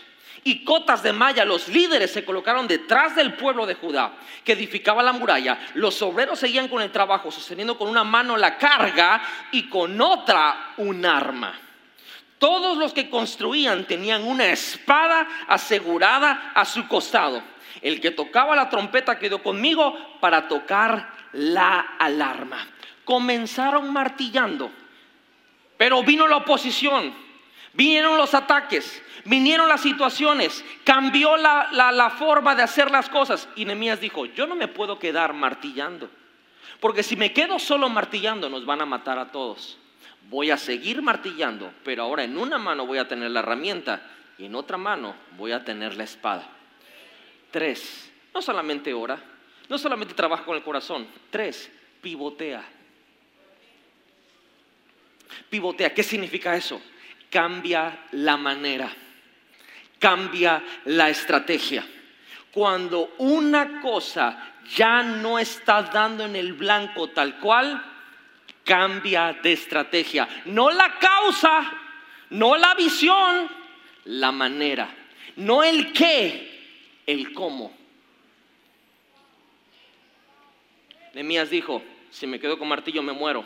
y cotas de malla. Los líderes se colocaron detrás del pueblo de Judá que edificaba la muralla. Los obreros seguían con el trabajo, sosteniendo con una mano la carga y con otra un arma. Todos los que construían tenían una espada asegurada a su costado. El que tocaba la trompeta quedó conmigo para tocar la alarma. Comenzaron martillando, pero vino la oposición, vinieron los ataques, vinieron las situaciones, cambió la, forma de hacer las cosas. Y Nehemías dijo, yo no me puedo quedar martillando, porque si me quedo solo martillando nos van a matar a todos. Voy a seguir martillando, pero ahora en una mano voy a tener la herramienta y en otra mano voy a tener la espada. Tres, no solamente ora, no solamente trabaja con el corazón. Tres, pivotea. Pivotea, ¿qué significa eso? Cambia la manera, cambia la estrategia. Cuando una cosa ya no está dando en el blanco tal cual, cambia de estrategia. No la causa, no la visión, la manera. No el qué, el cómo. Nemías dijo, si me quedo con martillo me muero.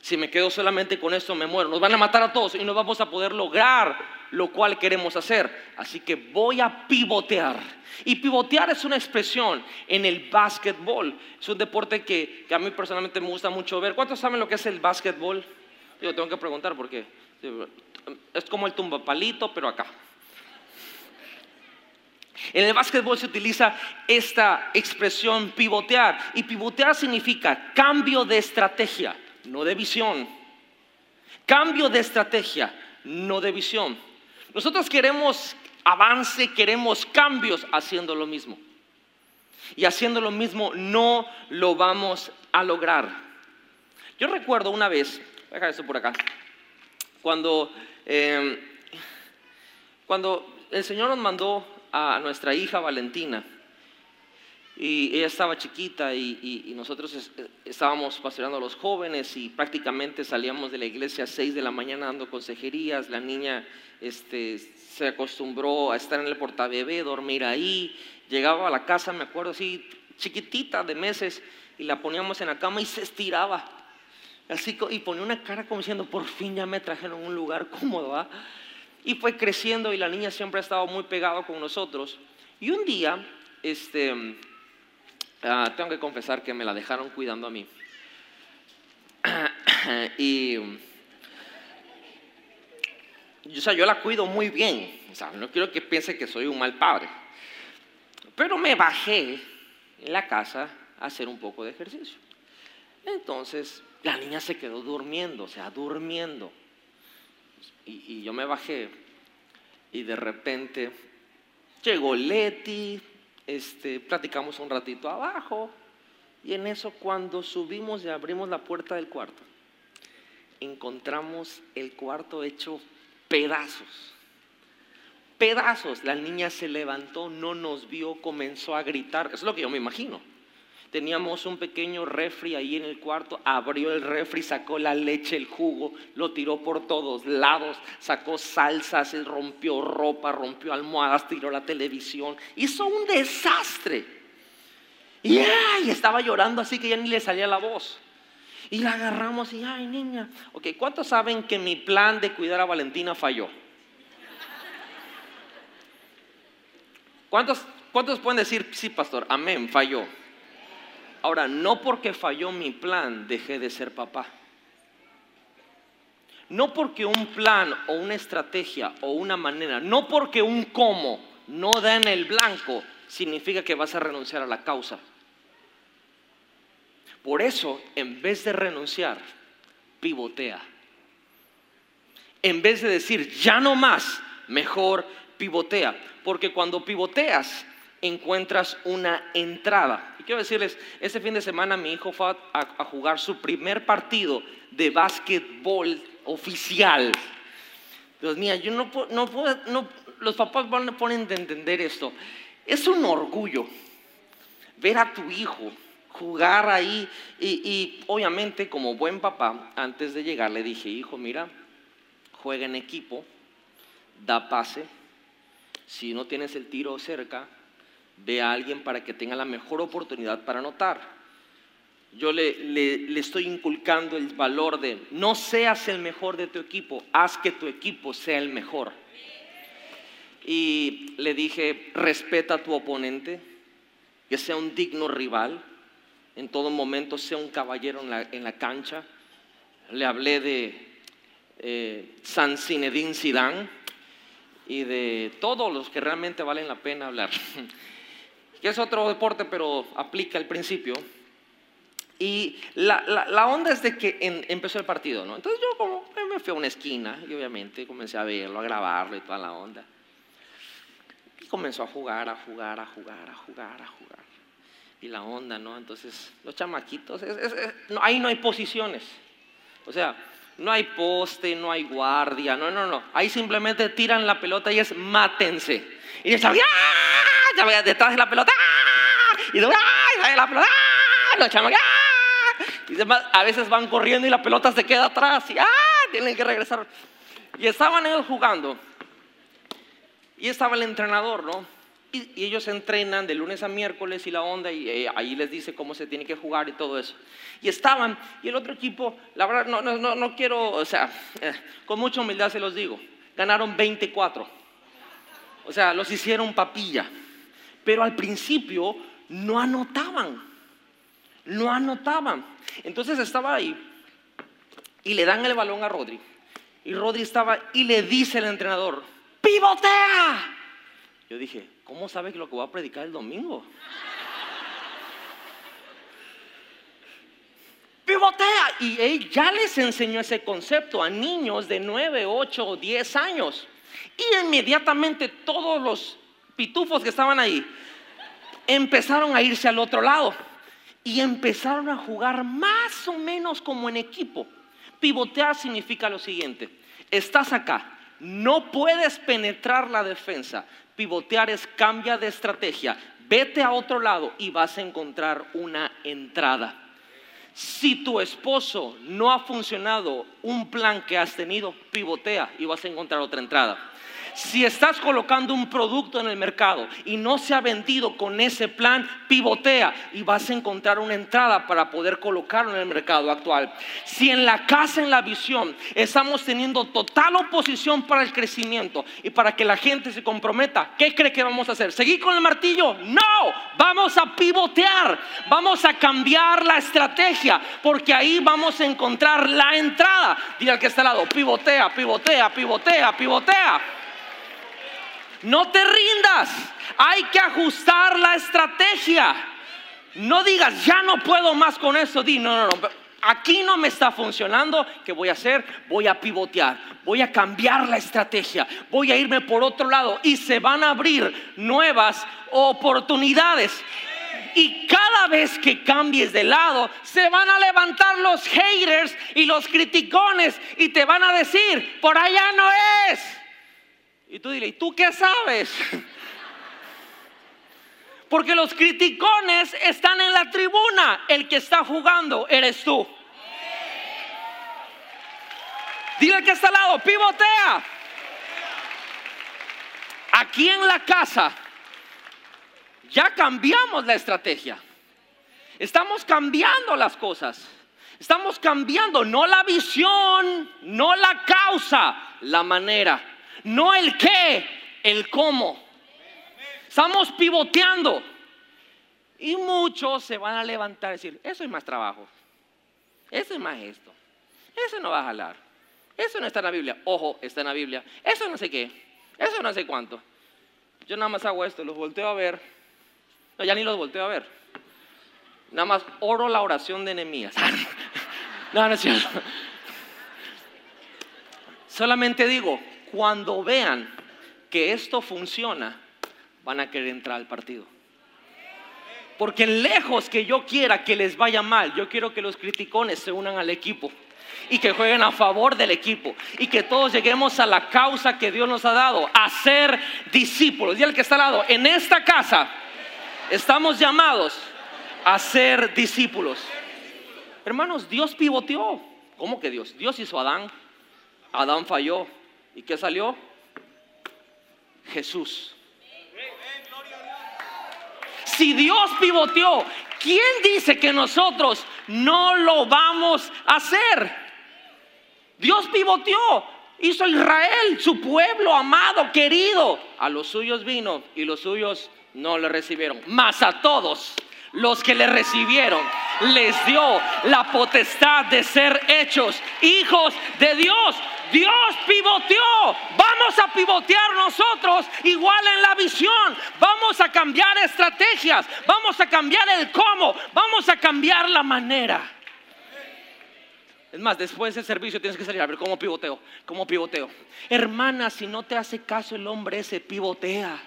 Si me quedo solamente con esto me muero. Nos van a matar a todos y no vamos a poder lograr lo cual queremos hacer. Así que voy a pivotear. Y pivotear es una expresión en el básquetbol. Es un deporte que, a mí personalmente me gusta mucho ver. ¿Cuántos saben lo que es el básquetbol? Yo tengo que preguntar porque es como el tumbapalito, pero acá. En el básquetbol se utiliza esta expresión pivotear y pivotear significa cambio de estrategia, no de visión. Cambio de estrategia, no de visión. Nosotros queremos avance, queremos cambios haciendo lo mismo. Y haciendo lo mismo no lo vamos a lograr. Yo recuerdo una vez, voy a dejar esto por acá, cuando, eh, cuando el Señor nos mandó a nuestra hija Valentina. Y ella estaba chiquita y, nosotros estábamos pastoreando a los jóvenes y prácticamente salíamos de la iglesia a 6 de la mañana dando consejerías. La niña este, se acostumbró a estar en el portabebé, dormir ahí. Llegaba a la casa, me acuerdo así, chiquitita de meses, y la poníamos en la cama y se estiraba. Así, y ponía una cara como diciendo, por fin ya me trajeron un lugar cómodo. Y fue creciendo y la niña siempre ha estado muy pegada con nosotros. Y un día, este, ah, tengo que confesar que me la dejaron cuidando a mí. y, o sea, yo la cuido muy bien. O sea, no quiero que piense que soy un mal padre. Pero me bajé en la casa a hacer un poco de ejercicio. Entonces, la niña se quedó durmiendo, o sea, durmiendo y, yo me bajé y de repente llegó Leti, este, platicamos un ratito abajo y en eso cuando subimos y abrimos la puerta del cuarto, encontramos el cuarto hecho pedazos. Pedazos. La niña se levantó, no nos vio, comenzó a gritar. Es lo que yo me imagino. Teníamos un pequeño refri ahí en el cuarto, abrió el refri, sacó la leche, el jugo, lo tiró por todos lados, sacó salsas, rompió ropa, rompió almohadas, tiró la televisión, hizo un desastre. Y ay, estaba llorando así que ya ni le salía la voz. Y la agarramos y, ay, niña. Ok, ¿cuántos saben que mi plan de cuidar a Valentina falló? ¿Cuántos, cuántos pueden decir, sí, pastor, amén, falló? Ahora, no porque falló mi plan dejé de ser papá. No porque un plan o una estrategia o una manera, no porque un cómo no da en el blanco, significa que vas a renunciar a la causa. Por eso, en vez de renunciar, pivotea. En vez de decir, ya no más, mejor pivotea. Porque cuando pivoteas, encuentras una entrada. Y quiero decirles, este fin de semana mi hijo fue a, jugar su primer partido de básquetbol oficial. Dios mío, yo no, no puedo, no, los papás van a poner de entender esto. Es un orgullo ver a tu hijo jugar ahí y, y, obviamente como buen papá, antes de llegar le dije, hijo, mira, juega en equipo, da pase, si no tienes el tiro cerca, ve a alguien para que tenga la mejor oportunidad para anotar. Yo le, estoy inculcando el valor de no seas el mejor de tu equipo, haz que tu equipo sea el mejor. Y le dije, respeta a tu oponente, que sea un digno rival, en todo momento sea un caballero en la, cancha. Le hablé de eh, San Zinedine Zidane y de todos los que realmente valen la pena hablar. que es otro deporte, pero aplica el principio. Y la, onda es de que empezó el partido, ¿no? Entonces yo como me fui a una esquina y obviamente comencé a verlo, a grabarlo y toda la onda. Y comenzó a jugar, a jugar, a jugar, a jugar, a jugar. Y la onda, ¿no? Entonces los chamaquitos, ahí no hay posiciones. O sea, no hay poste, no hay guardia, no, no, no. Ahí simplemente tiran la pelota y es mátense. Y ya ¡ah! Ya detrás de la pelota, ¡ah! y luego, ¡ay! la pelota, ¡ah! los chamos, ¡ah! y demás, a veces van corriendo y la pelota se queda atrás y ¡ah! tienen que regresar. Y estaban ellos jugando. Y estaba el entrenador, ¿no? Y, y ellos entrenan de lunes a miércoles y la onda, y eh, ahí les dice cómo se tiene que jugar y todo eso. Y estaban, y el otro equipo, la verdad, no, no, no, no quiero, o sea, eh, con mucha humildad se los digo, ganaron 24. O sea, los hicieron papilla. Pero al principio no anotaban. No anotaban. Entonces estaba ahí y le dan el balón a Rodri. Y Rodri estaba y le dice el entrenador, pivotea. Yo dije, ¿cómo sabe que lo que voy a predicar el domingo? pivotea. Y él ya les enseñó ese concepto a niños de 9, 8 o 10 años. Y inmediatamente todos los pitufos que estaban ahí empezaron a irse al otro lado y empezaron a jugar más o menos como en equipo. Pivotear significa lo siguiente, estás acá, no puedes penetrar la defensa, pivotear es cambia de estrategia, vete a otro lado y vas a encontrar una entrada. Si tu esposo no ha funcionado un plan que has tenido, pivotea y vas a encontrar otra entrada. Si estás colocando un producto en el mercado y no se ha vendido con ese plan, pivotea y vas a encontrar una entrada para poder colocarlo en el mercado actual. Si en la casa, en la visión, estamos teniendo total oposición para el crecimiento y para que la gente se comprometa, ¿qué cree que vamos a hacer? ¿Seguir con el martillo? No, vamos a pivotear, vamos a cambiar la estrategia, porque ahí vamos a encontrar la entrada. Dile al que está al lado, pivotea, pivotea, pivotea, pivotea. No te rindas. Hay que ajustar la estrategia. No digas, ya no puedo más con eso. Di, no, no, no. Aquí no me está funcionando. ¿Qué voy a hacer? Voy a pivotear. Voy a cambiar la estrategia. Voy a irme por otro lado. Y se van a abrir nuevas oportunidades. Y cada vez que cambies de lado, se van a levantar los haters y los criticones y te van a decir, por allá no es. Y tú dirás, ¿y tú qué sabes? Porque los criticones están en la tribuna. El que está jugando eres tú. Dile que está al lado, pivotea. Aquí en la casa ya cambiamos la estrategia. Estamos cambiando las cosas. Estamos cambiando no la visión, no la causa, la manera. No el qué, el cómo. Estamos pivoteando. Y muchos se van a levantar y decir, eso es más trabajo. Eso es más esto. Eso no va a jalar. Eso no está en la Biblia. Ojo, está en la Biblia. Eso no sé qué. Eso no sé cuánto. Yo nada más hago esto, los volteo a ver. No, ya ni los volteo a ver. Nada más oro la oración de enemías. no, no es cierto. Solamente digo, cuando vean que esto funciona, van a querer entrar al partido. Porque lejos que yo quiera que les vaya mal, yo quiero que los criticones se unan al equipo y que jueguen a favor del equipo y que todos lleguemos a la causa que Dios nos ha dado, a ser discípulos. Y el que está al lado, en esta casa estamos llamados a ser discípulos. Hermanos, Dios pivoteó. ¿Cómo que Dios? Dios hizo a Adán. Adán falló. ¿Y qué salió? Jesús. Si Dios pivoteó, ¿quién dice que nosotros no lo vamos a hacer? Dios pivoteó, hizo Israel, su pueblo amado, querido. A los suyos vino y los suyos no le recibieron. Más a todos los que le recibieron, les dio la potestad de ser hechos hijos de Dios. Dios pivoteó. Vamos a pivotear nosotros igual en la visión. Vamos a cambiar estrategias. Vamos a cambiar el cómo. Vamos a cambiar la manera. Es más, después del servicio tienes que salir a ver cómo pivoteo, cómo pivoteo. Hermana, si no te hace caso el hombre ese, pivotea.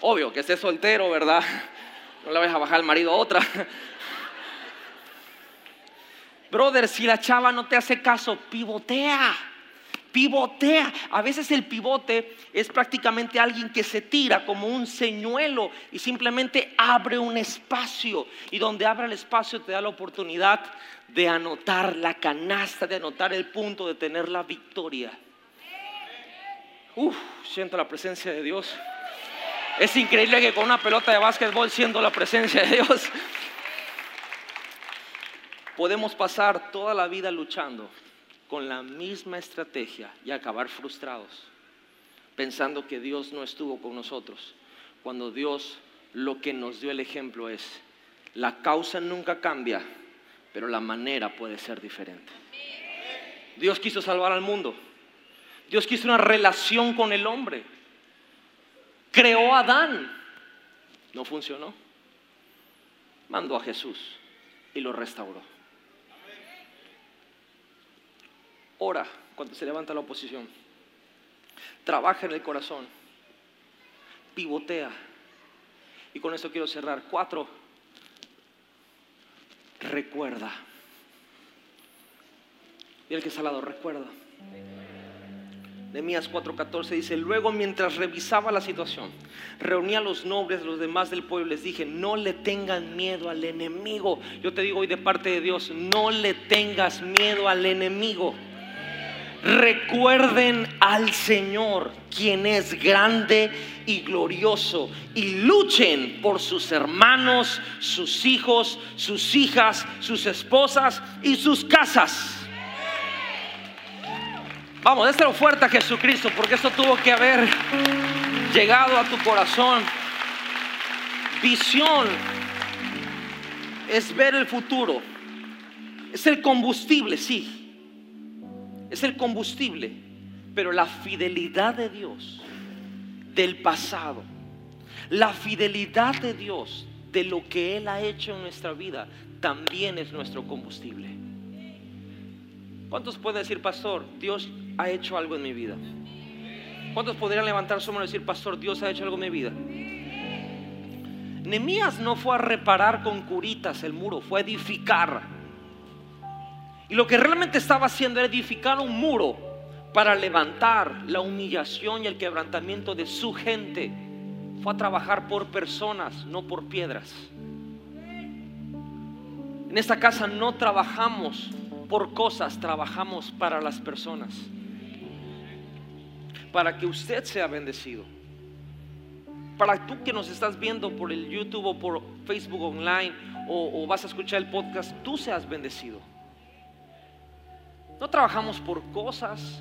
Obvio que esté soltero, ¿verdad? No le vayas a bajar al marido otra. Brother, si la chava no te hace caso, pivotea. Pivotea. A veces el pivote es prácticamente alguien que se tira como un señuelo y simplemente abre un espacio. Y donde abre el espacio te da la oportunidad de anotar la canasta, de anotar el punto, de tener la victoria. Uf, siento la presencia de Dios. Es increíble que con una pelota de básquetbol siendo la presencia de Dios, podemos pasar toda la vida luchando con la misma estrategia y acabar frustrados, pensando que Dios no estuvo con nosotros, cuando Dios lo que nos dio el ejemplo es, la causa nunca cambia, pero la manera puede ser diferente. Dios quiso salvar al mundo, Dios quiso una relación con el hombre, creó a Adán, no funcionó, mandó a Jesús y lo restauró. Ora cuando se levanta la oposición. Trabaja en el corazón. Pivotea. Y con eso quiero cerrar. Cuatro. Recuerda. Y el que está al lado, recuerda. Nehemías 4:14 dice, luego mientras revisaba la situación, reuní a los nobles, los demás del pueblo, les dije, no le tengan miedo al enemigo. Yo te digo hoy de parte de Dios, no le tengas miedo al enemigo. Recuerden al Señor, quien es grande y glorioso, y luchen por sus hermanos, sus hijos, sus hijas, sus esposas y sus casas. Vamos, déselo fuerte a Jesucristo, porque eso tuvo que haber llegado a tu corazón. Visión es ver el futuro, es el combustible, sí es el combustible, pero la fidelidad de Dios del pasado, la fidelidad de Dios de lo que Él ha hecho en nuestra vida, también es nuestro combustible. ¿Cuántos pueden decir, pastor, Dios ha hecho algo en mi vida? ¿Cuántos podrían levantar su mano y decir, pastor, Dios ha hecho algo en mi vida? Nemías no fue a reparar con curitas el muro, fue a edificar. Y lo que realmente estaba haciendo era edificar un muro para levantar la humillación y el quebrantamiento de su gente. Fue a trabajar por personas, no por piedras. En esta casa no trabajamos por cosas, trabajamos para las personas. Para que usted sea bendecido. Para tú que nos estás viendo por el YouTube o por Facebook online o, o vas a escuchar el podcast, tú seas bendecido. No trabajamos por cosas,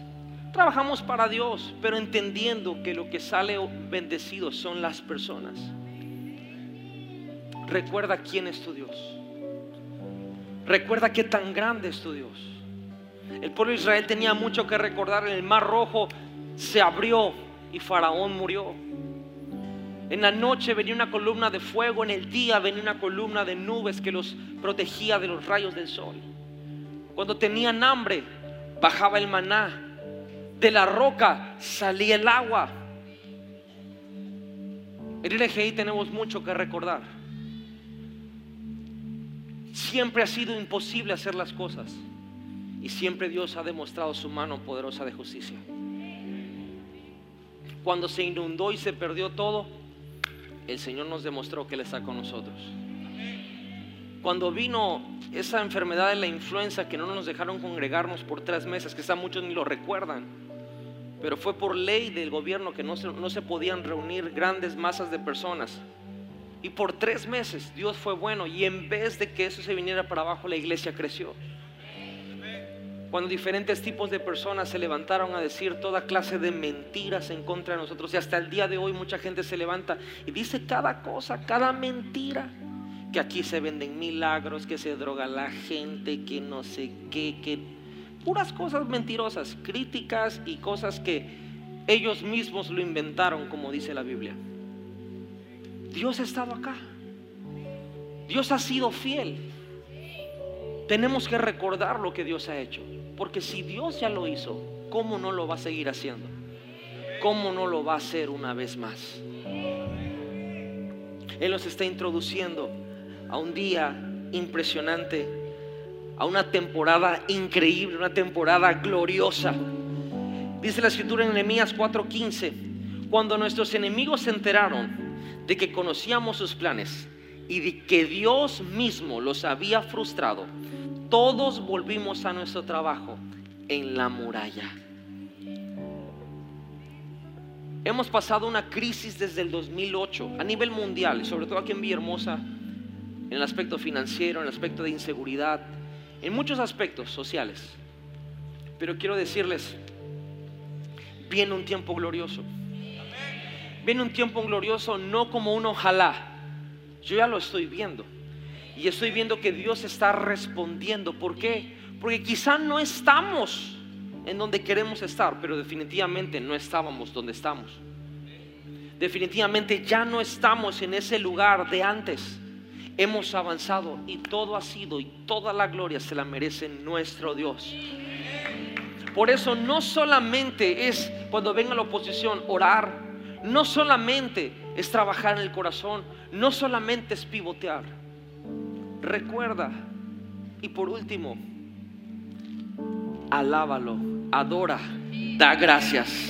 trabajamos para Dios, pero entendiendo que lo que sale bendecido son las personas. Recuerda quién es tu Dios. Recuerda qué tan grande es tu Dios. El pueblo de Israel tenía mucho que recordar. En el mar rojo se abrió y Faraón murió. En la noche venía una columna de fuego, en el día venía una columna de nubes que los protegía de los rayos del sol. Cuando tenían hambre, bajaba el maná. De la roca salía el agua. En ILGI tenemos mucho que recordar. Siempre ha sido imposible hacer las cosas. Y siempre Dios ha demostrado su mano poderosa de justicia. Cuando se inundó y se perdió todo, el Señor nos demostró que Él está con nosotros. Cuando vino esa enfermedad de la influenza que no nos dejaron congregarnos por tres meses, que muchos ni lo recuerdan, pero fue por ley del gobierno que no se, no se podían reunir grandes masas de personas. Y por tres meses Dios fue bueno y en vez de que eso se viniera para abajo, la iglesia creció. Cuando diferentes tipos de personas se levantaron a decir toda clase de mentiras en contra de nosotros y hasta el día de hoy mucha gente se levanta y dice cada cosa, cada mentira que aquí se venden milagros, que se droga la gente, que no sé qué, que puras cosas mentirosas, críticas y cosas que ellos mismos lo inventaron, como dice la Biblia. Dios ha estado acá. Dios ha sido fiel. Tenemos que recordar lo que Dios ha hecho. Porque si Dios ya lo hizo, ¿cómo no lo va a seguir haciendo? ¿Cómo no lo va a hacer una vez más? Él nos está introduciendo a un día impresionante, a una temporada increíble, una temporada gloriosa. Dice la escritura en Nehemías 4:15, cuando nuestros enemigos se enteraron de que conocíamos sus planes y de que Dios mismo los había frustrado, todos volvimos a nuestro trabajo en la muralla. Hemos pasado una crisis desde el 2008 a nivel mundial, sobre todo aquí en Villahermosa, en el aspecto financiero, en el aspecto de inseguridad, en muchos aspectos sociales. Pero quiero decirles, viene un tiempo glorioso. Viene un tiempo glorioso no como un ojalá. Yo ya lo estoy viendo. Y estoy viendo que Dios está respondiendo. ¿Por qué? Porque quizá no estamos en donde queremos estar, pero definitivamente no estábamos donde estamos. Definitivamente ya no estamos en ese lugar de antes. Hemos avanzado y todo ha sido y toda la gloria se la merece nuestro Dios. Por eso no solamente es cuando venga la oposición orar, no solamente es trabajar en el corazón, no solamente es pivotear. Recuerda y por último, alábalo, adora, da gracias.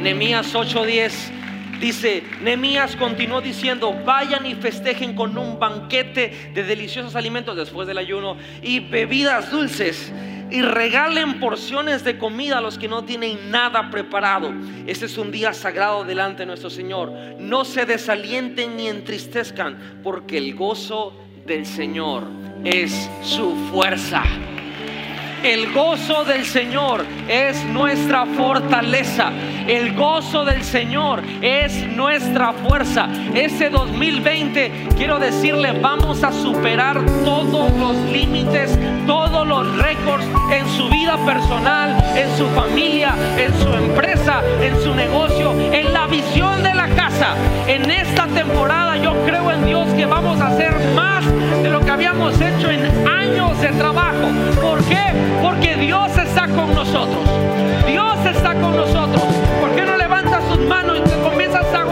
Nemías 8:10 dice, Nemías continuó diciendo, vayan y festejen con un banquete de deliciosos alimentos después del ayuno y bebidas dulces y regalen porciones de comida a los que no tienen nada preparado. Este es un día sagrado delante de nuestro Señor. No se desalienten ni entristezcan, porque el gozo del Señor es su fuerza. El gozo del Señor es nuestra fortaleza. El gozo del Señor es nuestra fuerza. Ese 2020, quiero decirle, vamos a superar todos los límites, todos los récords en su vida personal, en su familia, en su empresa, en su negocio, en la visión de la casa. En esta temporada yo creo en Dios que vamos a hacer más de lo que habíamos hecho en años de trabajo. ¿Por qué? Porque Dios está con nosotros. Dios está con nosotros. ¿Por qué no levantas tus manos y te comienzas a